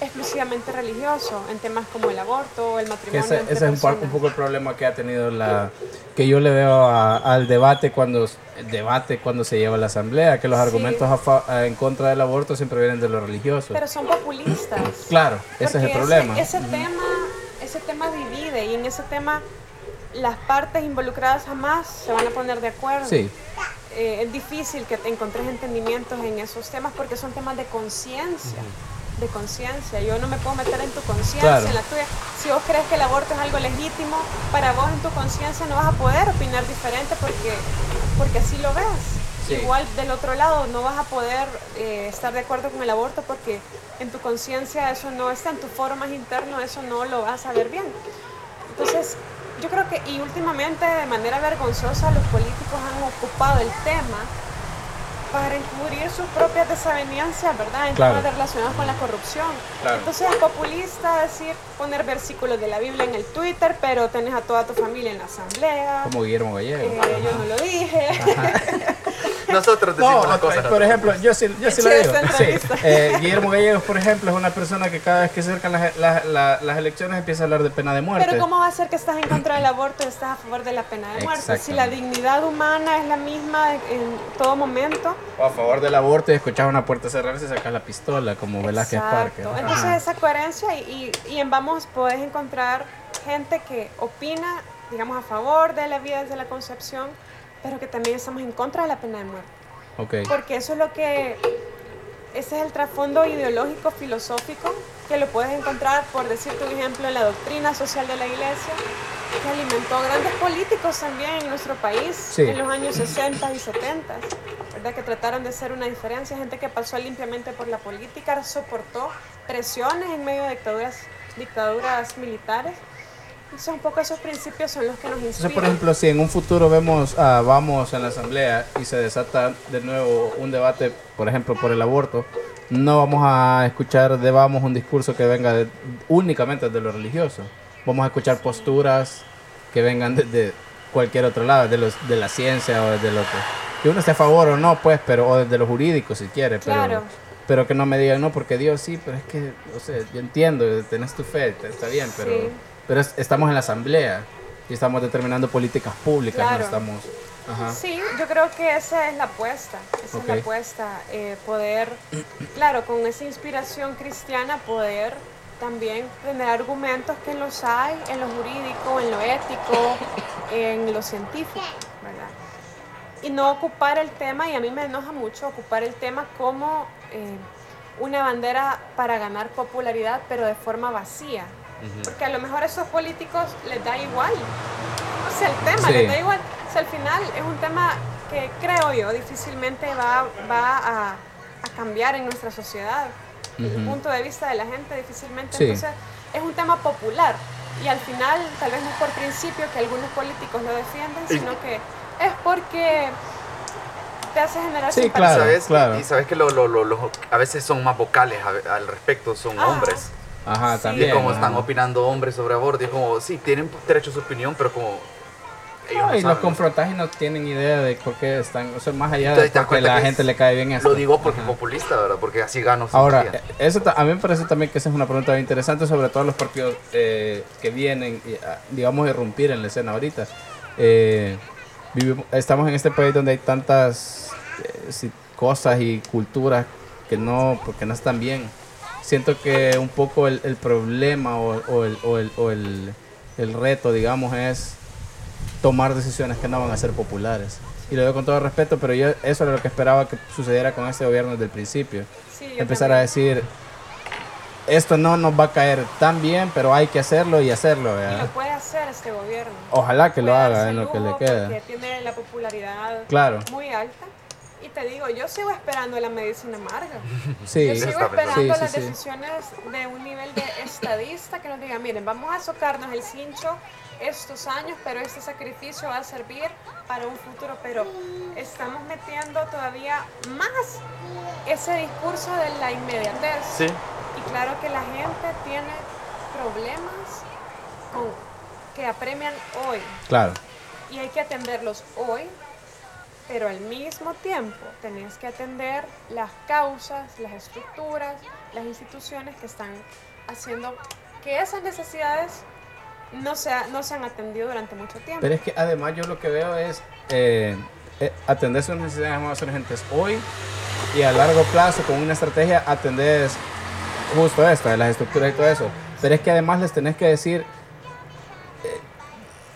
Speaker 4: exclusivamente religioso en temas como el aborto o el matrimonio.
Speaker 2: ese,
Speaker 4: entre
Speaker 2: ese es un, un poco el problema que ha tenido la que yo le veo a- al debate cuando el debate cuando se lleva a la asamblea que los
Speaker 4: Sí.
Speaker 2: argumentos a fa- a- en contra del aborto siempre vienen de lo religioso
Speaker 4: Pero son populistas.
Speaker 2: claro ese es el problema
Speaker 4: Ese, tema, ese tema divide y en ese tema las partes involucradas jamás se van a poner de acuerdo.
Speaker 2: sí
Speaker 4: Eh, es difícil que te encontres entendimientos en esos temas porque son temas de conciencia. De conciencia. Yo no me puedo meter en tu conciencia,
Speaker 2: Claro.
Speaker 4: en la tuya. Si vos crees que el aborto es algo legítimo, para vos en tu conciencia no vas a poder opinar diferente porque, porque así lo ves.
Speaker 2: Sí.
Speaker 4: Igual del otro lado no vas a poder eh, estar de acuerdo con el aborto porque en tu conciencia eso no está, en tu foro más interno eso no lo vas a ver bien. Entonces, yo creo que, y últimamente de manera vergonzosa, los políticos han ocupado el tema para encubrir sus propias desavenencias, ¿verdad? En
Speaker 2: Claro.
Speaker 4: temas relacionados con la corrupción.
Speaker 2: Claro.
Speaker 4: Entonces es populista decir, poner versículos de la Biblia en el Twitter, pero tenés a toda tu familia en la asamblea.
Speaker 2: como Guillermo Gallego
Speaker 4: Eh, yo no lo dije.
Speaker 3: Nosotros decimos las cosas.
Speaker 2: por ejemplo, yo sí, yo sí lo digo. Sí. Eh, Guillermo Gallegos, por ejemplo, es una persona que cada vez que se acercan las, las- las- las elecciones empieza a hablar de pena de muerte.
Speaker 4: Pero ¿cómo va a ser que estás en contra del aborto y estás a favor de la pena de muerte? Si la dignidad humana es la misma en todo momento.
Speaker 2: O a favor del aborto y escuchas una puerta cerrarse y sacas la pistola, como Velázquez Parque.
Speaker 4: Exacto. Entonces esa coherencia y, y- y en Vamos podés encontrar gente que opina, digamos, a favor de la vida desde la concepción, pero que también estamos en contra de la pena de muerte.
Speaker 2: Ok.
Speaker 4: Porque eso es lo que, ese es el trasfondo ideológico, filosófico, que lo puedes encontrar, por decirte un ejemplo, en la doctrina social de la iglesia, que alimentó grandes políticos también en nuestro país
Speaker 2: Sí.
Speaker 4: en los años 60 y 70, ¿verdad? Que trataron de hacer una diferencia, gente que pasó limpiamente por la política, soportó presiones en medio de dictaduras, dictaduras militares. Entonces, un poco esos principios son los que nos inspiran.
Speaker 2: Entonces, por ejemplo, si en un futuro vemos, ah, vamos en la asamblea y se desata de nuevo un debate, por ejemplo, por el aborto, no vamos a escuchar de vamos un discurso que venga de- únicamente de lo religioso. Vamos a escuchar posturas que vengan de, de cualquier otro lado, de, los, de la ciencia o desde lo que, que uno esté a favor o no, pues, pero o desde lo jurídico si quiere, pero,
Speaker 4: Claro.
Speaker 2: pero que no me digan no, porque Dios sí, pero es que, o sea, yo entiendo, tenés tu fe, está bien, pero,
Speaker 4: Sí.
Speaker 2: Pero es- estamos en la asamblea y estamos determinando políticas públicas,
Speaker 4: Claro.
Speaker 2: no estamos
Speaker 4: Sí, yo creo que esa es la apuesta, esa es la apuesta, eh, poder, claro, con esa inspiración cristiana poder también tener argumentos que los hay en lo jurídico, en lo ético, en lo científico, ¿verdad? Y no ocupar el tema, y a mí me enoja mucho ocupar el tema como eh, una bandera para ganar popularidad, pero de forma vacía. Porque a lo mejor a esos políticos les da igual. O sea, el tema les da igual. O sea, al final es un tema que creo yo difícilmente va, va a, a cambiar en nuestra sociedad. El punto de vista de la gente difícilmente. Entonces, es un tema popular. Y al final, tal vez no por principio que algunos políticos lo defienden, sino que es porque te hace generar
Speaker 3: sí, claro, ¿Sabes? Y sabes que lo, lo, lo, a veces son más vocales al respecto, son hombres.
Speaker 2: Ajá, también.
Speaker 3: Y como están opinando hombres sobre aborto, y es como, sí, tienen derecho a su opinión, pero como
Speaker 2: y los confrontas y no tienen idea de por qué están, o sea, más allá de porque la gente le cae bien eso.
Speaker 3: Lo digo porque es populista, ¿verdad? Porque así gano.
Speaker 2: Ahora, eso a mí me parece también que esa es una pregunta interesante sobre todos los partidos eh, que vienen, ah, digamos, a irrumpir en la escena ahorita. Eh, estamos en este país donde hay tantas eh, cosas y culturas que no, porque no están bien. Siento que un poco el, problema o, el, o, el, o el, el reto, digamos, es tomar decisiones que no van a ser populares. Y lo digo con todo respeto, pero yo eso era lo que esperaba que sucediera con este gobierno desde el principio. Empezar a decir, esto no nos va a caer tan bien, pero hay que hacerlo y hacerlo.
Speaker 4: Y lo puede hacer este gobierno.
Speaker 2: Ojalá que lo haga en lo que le queda.
Speaker 4: Porque tiene la popularidad
Speaker 2: claro.
Speaker 4: muy alta. Y te digo, yo sigo esperando la medicina amarga.
Speaker 2: Sí,
Speaker 4: yo sigo esperando las decisiones de un nivel de estadista que nos diga, miren, vamos a socarnos el cincho estos años, pero este sacrificio va a servir para un futuro. Pero estamos metiendo todavía más ese discurso de la inmediatez.
Speaker 3: Sí.
Speaker 4: Y claro que la gente tiene problemas con, que apremian hoy.
Speaker 2: Claro.
Speaker 4: Y hay que atenderlos hoy, pero al mismo tiempo tenés que atender las causas, las estructuras, las instituciones que están haciendo que esas necesidades no se, no se han atendido durante mucho tiempo.
Speaker 2: Pero es que además yo lo que veo es eh, eh, atender sus necesidades más urgentes hoy y a largo plazo con una estrategia atender justo esto, de las estructuras y todo eso. Pero es que además les tenés que decir,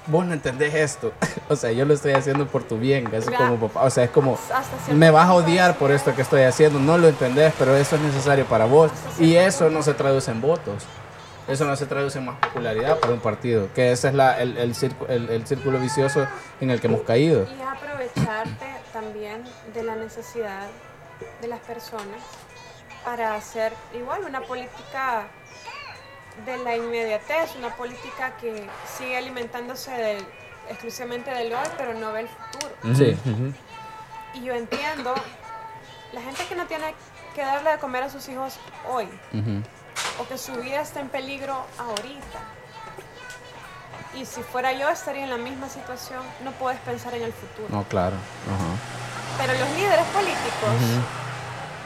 Speaker 2: vos no entendés esto. o sea, yo lo estoy haciendo por tu bien, casi como papá. O sea, es como, me vas a odiar por esto que estoy haciendo, no lo entendés, pero eso es necesario para vos. Y eso no se traduce en votos eso no se traduce en más popularidad para un partido, que ese es la, el, el, el, círculo vicioso en el que hemos caído.
Speaker 4: Y aprovecharte también de la necesidad de las personas para hacer igual una política de la inmediatez, una política que sigue alimentándose exclusivamente del hoy, pero no ve el futuro.
Speaker 2: Sí.
Speaker 4: Y yo entiendo, la gente que no tiene que darle de comer a sus hijos hoy, o que su vida está en peligro ahorita. Y si fuera yo estaría en la misma situación, no puedes pensar en el futuro.
Speaker 2: No, claro.
Speaker 4: Pero los líderes políticos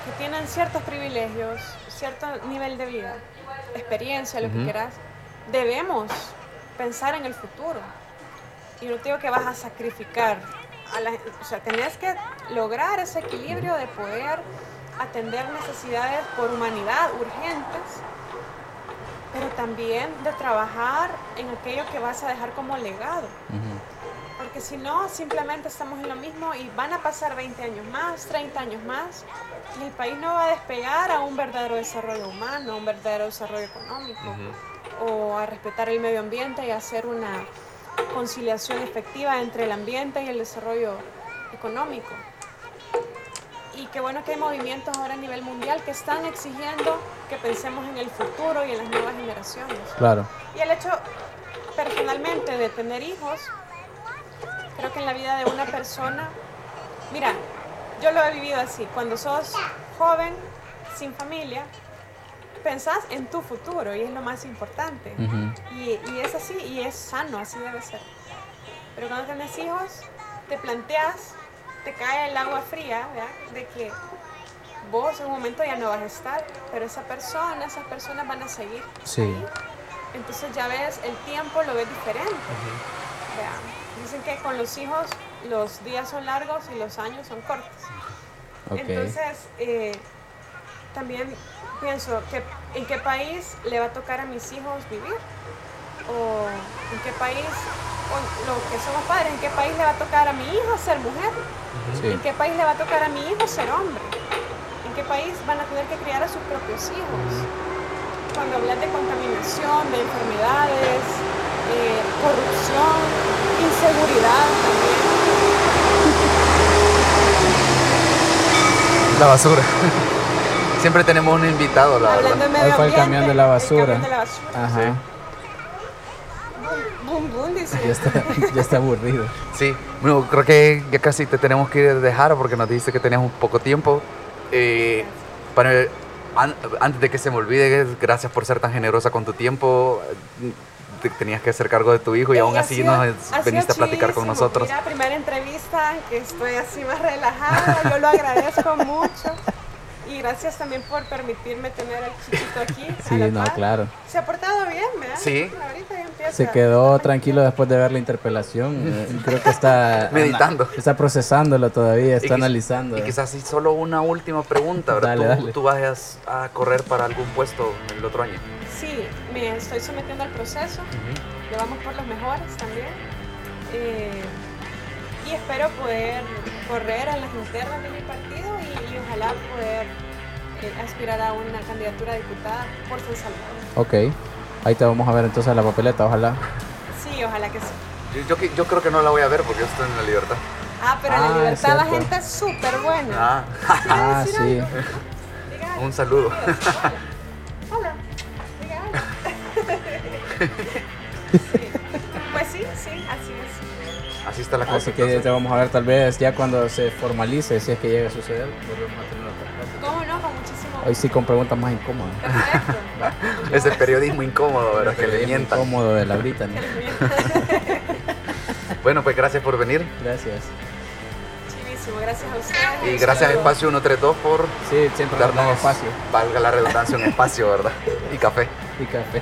Speaker 4: que tienen ciertos privilegios, cierto nivel de vida, experiencia, lo que quieras, debemos pensar en el futuro. Y no digo que vas a sacrificar. A la, o sea, tenés que lograr ese equilibrio de poder atender necesidades por humanidad urgentes, pero también de trabajar en aquello que vas a dejar como legado. Porque si no, simplemente estamos en lo mismo y van a pasar 20 años más, 30 años más, y el país no va a despegar a un verdadero desarrollo humano, a un verdadero desarrollo económico, o a respetar el medio ambiente y hacer una conciliación efectiva entre el ambiente y el desarrollo económico. Y qué bueno que hay movimientos ahora a nivel mundial que están exigiendo que pensemos en el futuro y en las nuevas generaciones.
Speaker 2: Claro.
Speaker 4: Y el hecho, personalmente, de tener hijos, creo que en la vida de una persona, mira, yo lo he vivido así, cuando sos joven, sin familia, pensás en tu futuro y es lo más importante. y, y, es así y es sano, así debe ser. Pero cuando tenés hijos, te planteas te cae el agua fría, De que vos en un momento ya no vas a estar, pero esa persona, esas personas van a seguir.
Speaker 2: Sí.
Speaker 4: Entonces ya ves, el tiempo lo ves diferente. Dicen que con los hijos los días son largos y los años son cortos. Entonces, eh, también pienso que en qué país le va a tocar a mis hijos vivir o en qué país, o lo que somos padres, en qué país le va a tocar a mi hijo ser mujer,
Speaker 2: Sí.
Speaker 4: en qué país le va a tocar a mi hijo ser hombre, en qué país van a tener que criar a sus propios hijos. Cuando hablas de contaminación, de enfermedades, eh, corrupción, inseguridad también.
Speaker 3: La basura. Siempre tenemos un invitado, la
Speaker 4: Hablando de
Speaker 3: verdad.
Speaker 4: medio
Speaker 2: Hoy fue el camión de la
Speaker 4: el
Speaker 2: basura.
Speaker 4: camión de la basura.
Speaker 2: Ajá.
Speaker 4: Boom, boom, dice.
Speaker 2: Ya está, ya está aburrido.
Speaker 3: Sí, bueno, creo que ya casi te tenemos que dejar porque nos dijiste que tenías un poco tiempo. Eh, para, an- antes de que se me olvide, gracias por ser tan generosa con tu tiempo. Te tenías que hacer cargo de tu hijo y
Speaker 4: Ey,
Speaker 3: aún así
Speaker 4: sido-
Speaker 3: nos veniste a platicar con nosotros.
Speaker 4: Mira, primera entrevista, que estoy así más relajada, yo lo agradezco mucho. Y gracias también por permitirme tener al chiquito aquí. a
Speaker 2: Sí,
Speaker 4: la
Speaker 2: no,
Speaker 4: par.
Speaker 2: claro.
Speaker 4: Se ha portado bien, ¿verdad?
Speaker 3: Sí.
Speaker 4: Ahorita ya empieza.
Speaker 2: Se quedó tranquilo después de ver la interpelación. Eh, Creo que está
Speaker 3: Meditando.
Speaker 2: Está procesándolo todavía, está
Speaker 3: Y
Speaker 2: analizando.
Speaker 3: Y quizás sí, solo una última pregunta, ¿verdad?
Speaker 2: Dale,
Speaker 3: ¿Tú,
Speaker 2: dale.
Speaker 3: tú vas a correr para algún puesto el otro año?
Speaker 4: Sí, me estoy sometiendo al proceso. Le vamos por los mejores también. Eh, y espero poder correr en las internas de mi partido y, y ojalá poder eh, aspirar a una candidatura a diputada por San Salvador.
Speaker 2: Ok. Ahí te vamos a ver entonces a la papeleta, ojalá.
Speaker 4: Sí, ojalá que sí.
Speaker 3: Yo, yo, que- yo creo que no la voy a ver porque yo estoy en la libertad.
Speaker 4: Ah, pero en
Speaker 2: Ah,
Speaker 4: la
Speaker 2: es
Speaker 4: libertad la gente es súper buena.
Speaker 3: Ah,
Speaker 4: ¿Quiere
Speaker 2: Ah, sí.
Speaker 4: algo? Diga algo.
Speaker 3: un saludo.
Speaker 4: Hola. Hola. Diga algo. Sí. Pues sí, sí, así es.
Speaker 3: Así está la cosa.
Speaker 2: Así que
Speaker 3: entonces.
Speaker 2: te vamos a ver tal vez ya cuando se formalice, si es que llega a suceder. volvemos a tener otra plática.
Speaker 4: ¿Cómo no? Con muchísimo
Speaker 2: Hoy sí con preguntas más incómodas.
Speaker 4: Perfecto.
Speaker 3: Ese periodismo incómodo, ¿verdad? Que le
Speaker 2: Es
Speaker 3: mientan.
Speaker 2: Incómodo de Laurita, ¿no?
Speaker 3: Bueno, pues gracias por venir.
Speaker 2: Gracias.
Speaker 4: Chivísimo, gracias a ustedes.
Speaker 3: Y gracias a. Espacio 132 por
Speaker 2: Sí, siempre
Speaker 3: darnos,
Speaker 2: espacio
Speaker 3: valga la redundancia, un espacio, ¿verdad? Y café.
Speaker 2: y café.